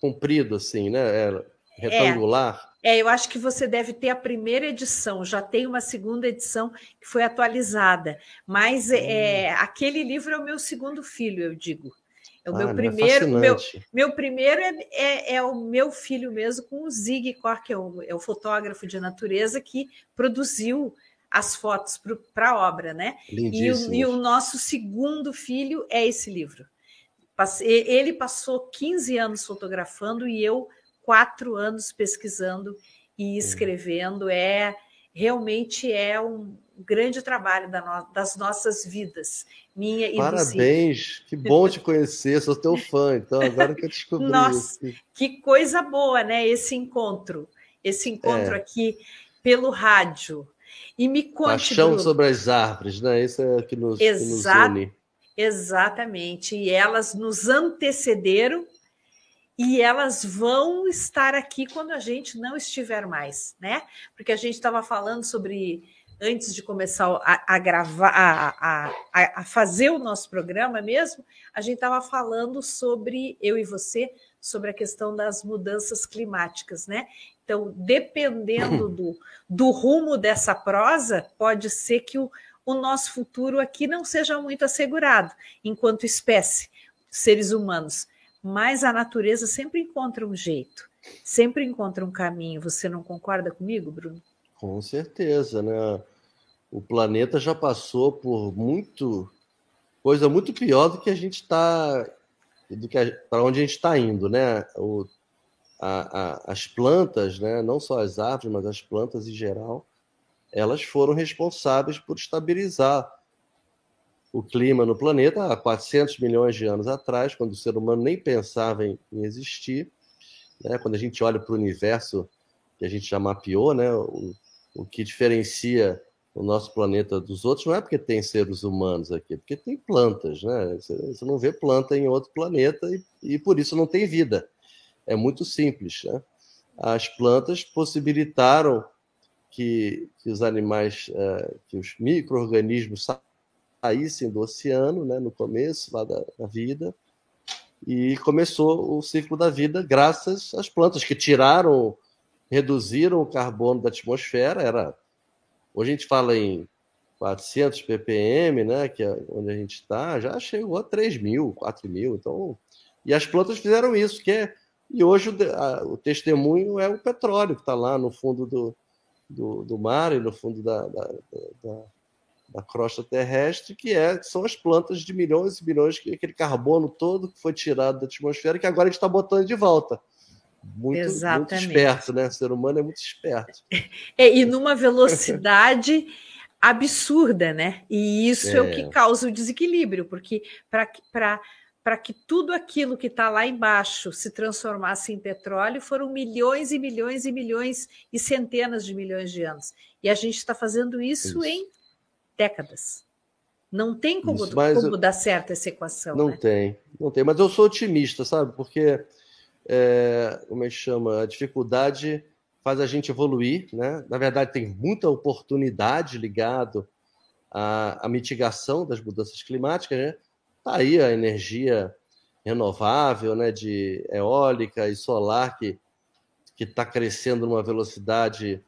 comprido, assim, né? É retangular. É, é, eu acho que você deve ter a primeira edição, já tem uma segunda edição que foi atualizada. Mas é, hum. aquele livro é o meu segundo filho, eu digo. O ah, meu primeiro, é meu, meu primeiro é, é, é, o meu filho mesmo com o Zig Kor, que é o, é o fotógrafo de natureza que produziu as fotos para a obra, né? E o, e o, nosso segundo filho é esse livro. Ele passou 15 anos fotografando e eu quatro anos pesquisando e escrevendo. É realmente é um grande trabalho das nossas vidas minha e Parabéns, que bom te conhecer, sou teu fã, então agora que eu descobri. Nossa, que coisa boa, né? Esse encontro, esse encontro é. aqui pelo rádio. E me conte. Paixão Bruno, sobre as árvores, né? Isso é o que nos, Exa que nos une. Exatamente. E elas nos antecederam e elas vão estar aqui quando a gente não estiver mais, né? Porque a gente estava falando sobre antes de começar a, a gravar, a, a, a, fazer o nosso programa mesmo, a gente estava falando sobre, eu e você, sobre a questão das mudanças climáticas, né? Então, dependendo do, do rumo dessa prosa, pode ser que o, o nosso futuro aqui não seja muito assegurado, enquanto espécie, seres humanos. Mas a natureza sempre encontra um jeito, sempre encontra um caminho. Você não concorda comigo, Bruno? Com certeza, né? O planeta já passou por muito coisa muito pior do que a gente está do que para onde a gente está indo, né? O, a, a, as plantas, né? Não só as árvores, mas as plantas em geral, elas foram responsáveis por estabilizar o clima no planeta há 400 milhões de anos atrás, quando o ser humano nem pensava em, em existir. Né? Quando a gente olha para o universo que a gente já mapeou, né? o, o que diferencia o nosso planeta dos outros não é porque tem seres humanos aqui, é porque tem plantas, né? Você não vê planta em outro planeta e, e por isso não tem vida. É muito simples, né? As plantas possibilitaram que, que os animais, é, que os micro-organismos saíssem do oceano, né, no começo lá da, da vida, e começou o ciclo da vida graças às plantas que tiraram, reduziram o carbono da atmosfera. Era hoje a gente fala em 400 ppm, né, que é onde a gente está, já chegou a 3 mil, 4 mil. Então, e as plantas fizeram isso, que é e hoje o, a, o testemunho é o petróleo que está lá no fundo do, do, do, mar e no fundo da, da, da da crosta terrestre, que é, são as plantas de milhões e milhões, aquele carbono todo que foi tirado da atmosfera, que agora a gente está botando de volta. Muito, muito, esperto, né? O ser humano é muito esperto. É, e numa velocidade absurda, né? E isso é, é o que causa o desequilíbrio, porque para que tudo aquilo que está lá embaixo se transformasse em petróleo foram milhões e milhões e milhões e centenas de milhões de anos. E a gente está fazendo isso, isso. em décadas. Não tem como, Isso, como eu, dar certo essa equação. Não né? tem, não tem. Mas eu sou otimista, sabe? Porque, é, como é que chama? A dificuldade faz a gente evoluir, né? Na verdade, tem muita oportunidade ligado à, à mitigação das mudanças climáticas, né? Tá aí a energia renovável, né? De eólica e solar que que está crescendo numa velocidade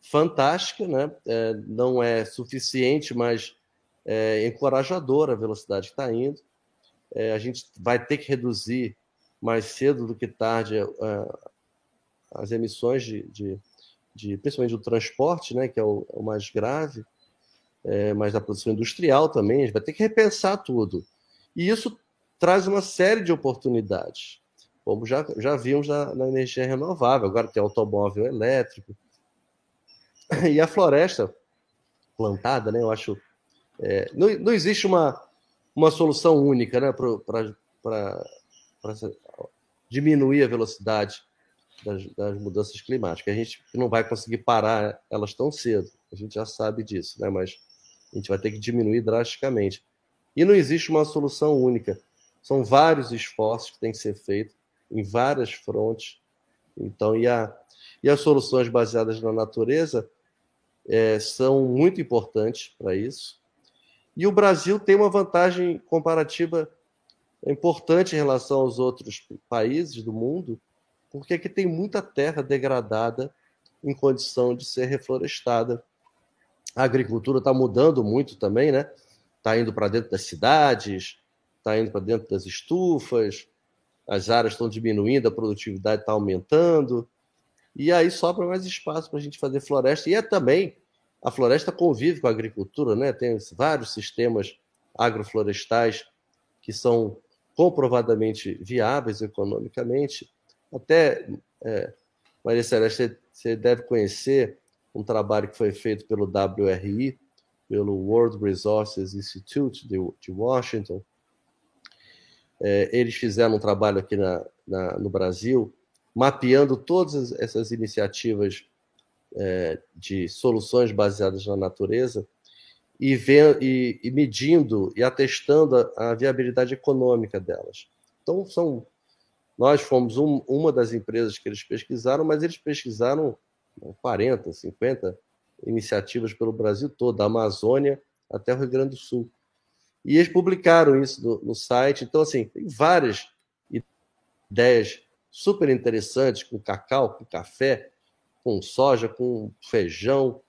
fantástica, né? É, não é suficiente, mas é encorajadora a velocidade que está indo. É, a gente vai ter que reduzir mais cedo do que tarde é, as emissões de, de, de, principalmente do transporte, né? Que é o, é o mais grave, é, mas da produção industrial também. A gente vai ter que repensar tudo. E isso traz uma série de oportunidades, como já, já vimos na, na energia renovável. Agora tem automóvel elétrico, E a floresta plantada, né? Eu acho. É, não, não existe uma, uma solução única né, para diminuir a velocidade das, das, mudanças climáticas. A gente não vai conseguir parar elas tão cedo, a gente já sabe disso, né? mas a gente vai ter que diminuir drasticamente. E não existe uma solução única. São vários esforços que têm que ser feitos em várias frontes. Então, e, a, e as soluções baseadas na natureza é, são muito importantes para isso. E o Brasil tem uma vantagem comparativa importante em relação aos outros países do mundo, porque aqui tem muita terra degradada em condição de ser reflorestada. A agricultura está mudando muito também, né? Está indo para dentro das cidades, está indo para dentro das estufas, as áreas estão diminuindo, a produtividade está aumentando. E aí sobra mais espaço para a gente fazer floresta. E é também, a floresta convive com a agricultura, né? Tem vários sistemas agroflorestais que são comprovadamente viáveis economicamente. Até, é, Maria Celeste, você deve conhecer um trabalho que foi feito pelo WRI, pelo World Resources Institute de, Washington. É, eles fizeram um trabalho aqui na, na, no Brasil mapeando todas essas iniciativas é, de soluções baseadas na natureza e, vendo, e, e medindo e atestando a, a, viabilidade econômica delas. Então, são, nós fomos um, uma das empresas que eles pesquisaram, mas eles pesquisaram 40, 50 iniciativas pelo Brasil todo, da Amazônia até o Rio Grande do Sul. E eles publicaram isso no, no site. Então, assim, tem várias ideias super interessantes com cacau, com café, com soja, com feijão,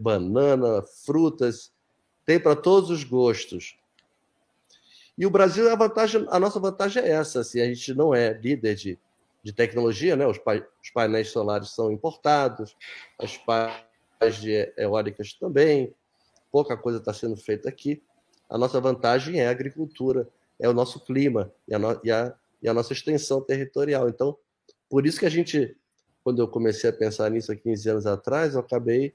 banana, frutas, tem para todos os gostos. E o Brasil, a, vantagem, a nossa vantagem é essa: assim, a gente não é líder de, de tecnologia, né? os, pa, os painéis solares são importados, as painéis de eólicas também, pouca coisa está sendo feita aqui. A nossa vantagem é a agricultura, é o nosso clima e a, no, e a e a nossa extensão territorial. Então, por isso que a gente, quando eu comecei a pensar nisso há 15 anos atrás, eu acabei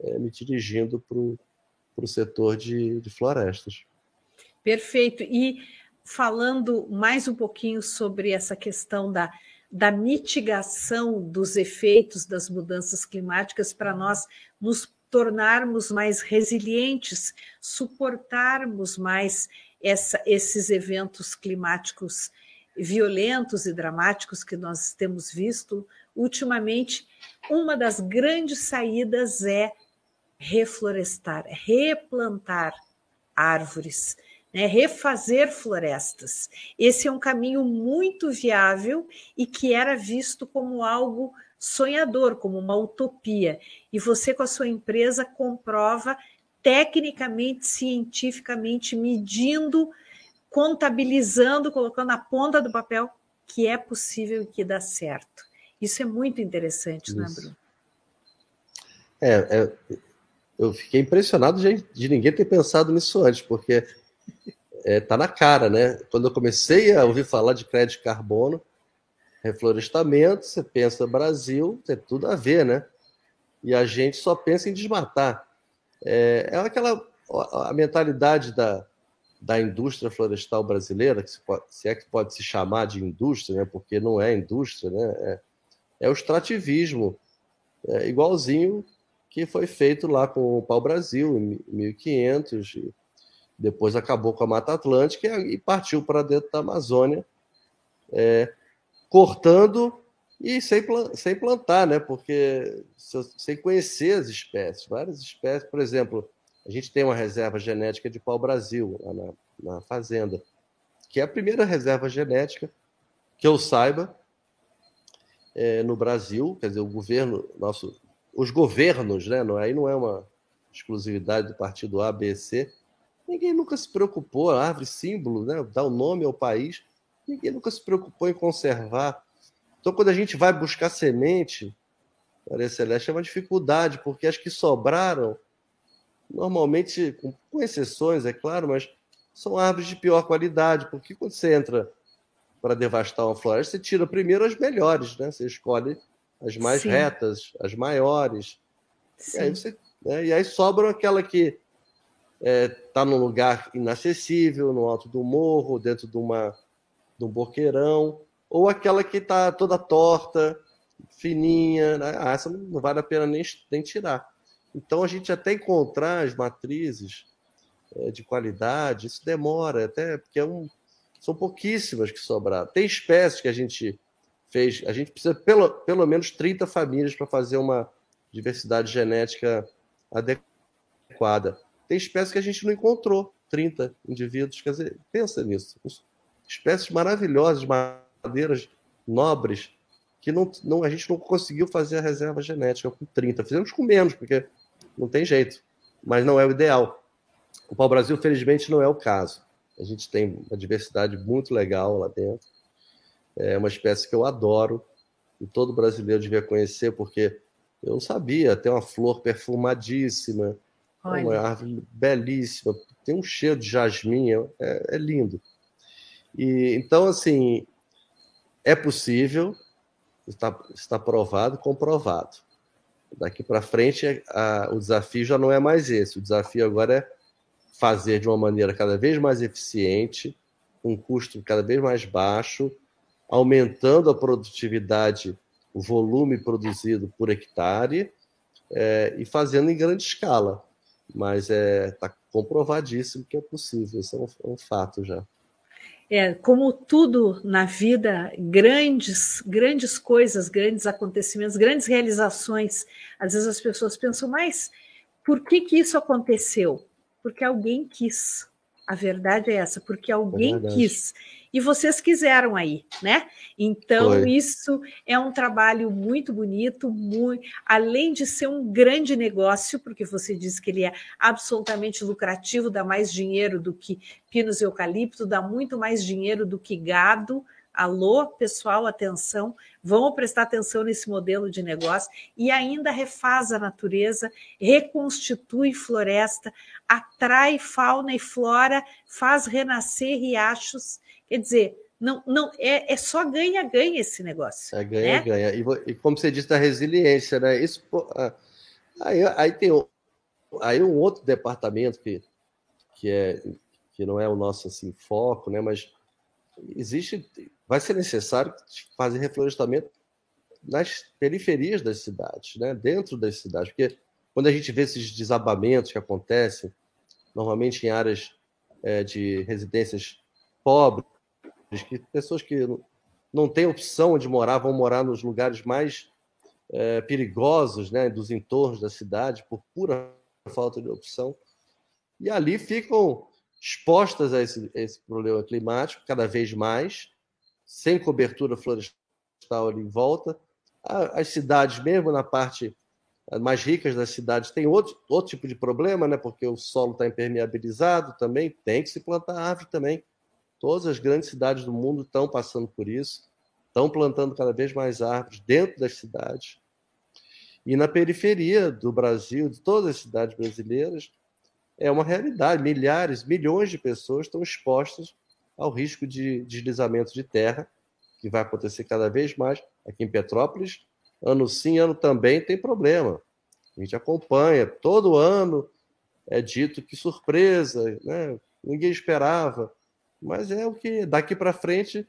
é, me dirigindo para o setor de, de florestas. Perfeito. E falando mais um pouquinho sobre essa questão da, da mitigação dos efeitos das mudanças climáticas para nós nos tornarmos mais resilientes, suportarmos mais essa, esses eventos climáticos violentos e dramáticos que nós temos visto ultimamente, uma das grandes saídas é reflorestar, replantar árvores, né? refazer florestas. Esse é um caminho muito viável e que era visto como algo sonhador, como uma utopia. E você, com a sua empresa, comprova tecnicamente, cientificamente, medindo, contabilizando, colocando na ponta do papel que é possível e que dá certo. Isso é muito interessante, Isso. não é, Bruno? É, é, eu fiquei impressionado de, de, ninguém ter pensado nisso antes, porque é, tá na cara, né? Quando eu comecei a ouvir falar de crédito de carbono, reflorestamento, você pensa Brasil, tem tudo a ver, né? E a gente só pensa em desmatar. É, é aquela a mentalidade da, da indústria florestal brasileira, que se, pode, se, é que pode se chamar de indústria, né? porque não é indústria, né? é, é o extrativismo, é igualzinho que foi feito lá com o pau-brasil em 1500, e depois acabou com a Mata Atlântica e, partiu para dentro da Amazônia, é, cortando e sem, sem plantar, né? porque sem conhecer as espécies, várias espécies, por exemplo, a gente tem uma reserva genética de pau-brasil na, na fazenda, que é a primeira reserva genética que eu saiba é, no Brasil, quer dizer, o governo, nosso os governos, né? Não, aí não é uma exclusividade do partido A, B, C. Ninguém nunca se preocupou, a árvore símbolo, né? Dá o um nome ao país. Ninguém nunca se preocupou em conservar. Então, quando a gente vai buscar semente, Maria Celeste, é uma dificuldade, porque as que sobraram, normalmente, com exceções, é claro, mas são árvores de pior qualidade, porque quando você entra para devastar uma floresta, você tira primeiro as melhores, né? Você escolhe as mais Sim. retas, as maiores. E aí, você, né, e aí sobram aquela que está é, tá num lugar inacessível, no alto do morro, dentro de, uma, de um boqueirão, ou aquela que está toda torta, fininha. Né? Ah, essa não vale a pena nem, nem tirar. Então, a gente até encontrar as matrizes é, de qualidade, isso demora, até porque é um, são pouquíssimas que sobraram. Tem espécies que a gente fez. A gente precisa pelo, pelo menos 30 famílias para fazer uma diversidade genética adequada. Tem espécies que a gente não encontrou, 30 indivíduos. Quer dizer, pensa nisso. Espécies maravilhosas, madeiras nobres, que não, não, a gente não conseguiu fazer a reserva genética com 30. Fizemos com menos, porque não tem jeito. Mas não é o ideal. O pau-brasil, felizmente, não é o caso. A gente tem uma diversidade muito legal lá dentro. É uma espécie que eu adoro e todo brasileiro devia conhecer, porque eu não sabia. Tem uma flor perfumadíssima, Olha. uma árvore belíssima, tem um cheiro de jasmim, é, é lindo. E então, assim, é possível, está, está provado, comprovado. Daqui para frente, a, o desafio já não é mais esse. O desafio agora é fazer de uma maneira cada vez mais eficiente, um custo cada vez mais baixo aumentando a produtividade, o volume produzido por hectare é, e fazendo em grande escala. Mas está é, tá comprovadíssimo que é possível, isso é um, é um fato já. É, como tudo na vida, grandes, grandes coisas, grandes acontecimentos, grandes realizações. Às vezes as pessoas pensam, mas por que, que isso aconteceu? Porque alguém quis. A verdade é essa, porque alguém é quis e vocês quiseram aí, né? Então, Foi. isso é um trabalho muito bonito, muito, além de ser um grande negócio, porque você disse que ele é absolutamente lucrativo, dá mais dinheiro do que pinos e eucalipto, dá muito mais dinheiro do que gado. Alô, pessoal, atenção, vamos prestar atenção nesse modelo de negócio e ainda refaz a natureza, reconstitui floresta, atrai fauna e flora, faz renascer riachos Quer dizer, não, não é, é só ganha-ganha esse negócio. É ganha-ganha. Né? E, e, como você disse, da resiliência, né? Isso, ah, aí, aí tem aí um outro departamento que, que, é, que não é o nosso assim, foco, né? mas existe, vai ser necessário fazer reflorestamento nas periferias das cidades, né? dentro das cidades, porque quando a gente vê esses desabamentos que acontecem, normalmente em áreas é, de residências pobres, que pessoas que não têm opção de morar, vão morar nos lugares mais é, perigosos, né, dos entornos da cidade, por pura falta de opção. E ali ficam expostas a esse, a esse problema climático cada vez mais, sem cobertura florestal ali em volta. As cidades, mesmo na parte mais ricas das cidades, têm outro, outro tipo de problema, né? porque o solo está impermeabilizado também, tem que se plantar árvore também. Todas as grandes cidades do mundo estão passando por isso, estão plantando cada vez mais árvores dentro das cidades. E na periferia do Brasil, de todas as cidades brasileiras, é uma realidade. Milhares, milhões de pessoas estão expostas ao risco de deslizamento de terra, que vai acontecer cada vez mais aqui em Petrópolis. Ano sim, ano também tem problema. A gente acompanha, todo ano é dito que surpresa, né? ninguém esperava. Mas é o que daqui para frente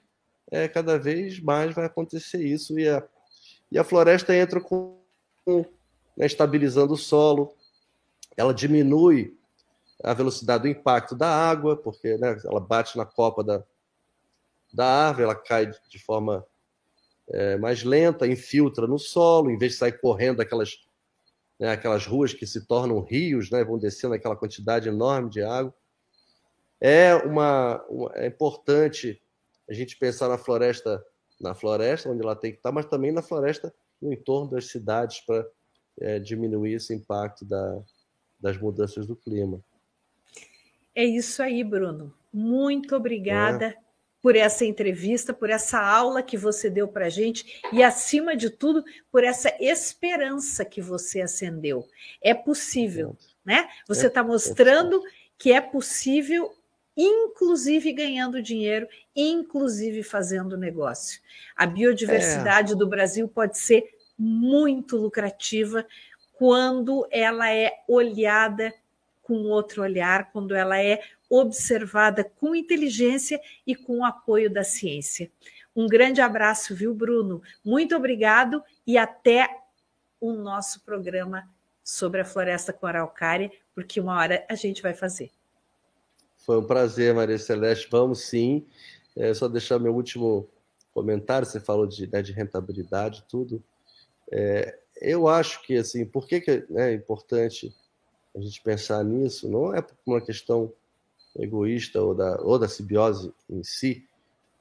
é, cada vez mais vai acontecer isso. E a, e a floresta entra com, né, estabilizando o solo, ela diminui a velocidade do impacto da água, porque né, ela bate na copa da, da árvore, ela cai de forma é, mais lenta, infiltra no solo, em vez de sair correndo aquelas, né, aquelas ruas que se tornam rios, né, vão descendo aquela quantidade enorme de água. É, uma, uma, é importante a gente pensar na floresta, na floresta onde ela tem que estar, mas também na floresta no entorno das cidades para é, diminuir esse impacto da, das mudanças do clima. É isso aí, Bruno. Muito obrigada é. Por essa entrevista, por essa aula que você deu para a gente e, acima de tudo, por essa esperança que você acendeu. É possível, né? Você está mostrando que é possível, inclusive ganhando dinheiro, inclusive fazendo negócio. A biodiversidade é. do Brasil pode ser muito lucrativa quando ela é olhada com outro olhar, quando ela é observada com inteligência e com o apoio da ciência. Um grande abraço, viu, Bruno? Muito obrigado e até o nosso programa sobre a floresta com araucária, porque uma hora a gente vai fazer. Foi um prazer, Maria Celeste. Vamos sim. É só deixar meu último comentário. Você falou de, né, de rentabilidade, tudo. É, eu acho que assim, por que, que é importante a gente pensar nisso, não é por uma questão egoísta ou da, ou da simbiose em si,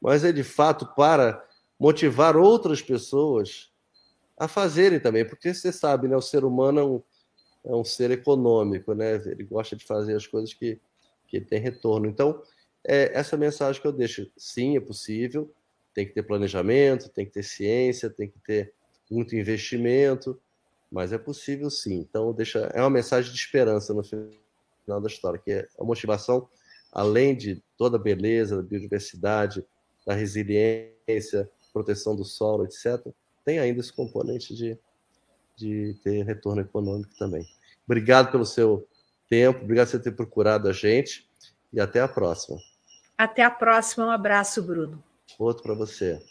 mas é de fato para motivar outras pessoas a fazerem também, porque você sabe, né, o ser humano é um, é um ser econômico, né? Ele gosta de fazer as coisas que, que tem retorno. Então, é essa mensagem que eu deixo. Sim, é possível, tem que ter planejamento, tem que ter ciência, tem que ter muito investimento, mas é possível sim. Então, deixa, é uma mensagem de esperança no final da história, que é a motivação, além de toda a beleza, da biodiversidade, da resiliência, proteção do solo, etc., tem ainda esse componente de, de ter retorno econômico também. Obrigado pelo seu tempo, obrigado por você ter procurado a gente e até a próxima. Até a próxima, um abraço, Bruno. Outro para você.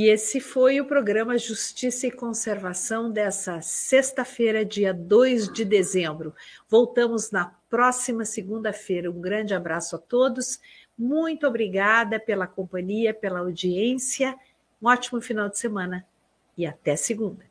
E esse foi o programa Justiça e Conservação dessa sexta-feira, dia 2 de dezembro. Voltamos na próxima segunda-feira. Um grande abraço a todos. Muito obrigada pela companhia, pela audiência. Um ótimo final de semana e até segunda.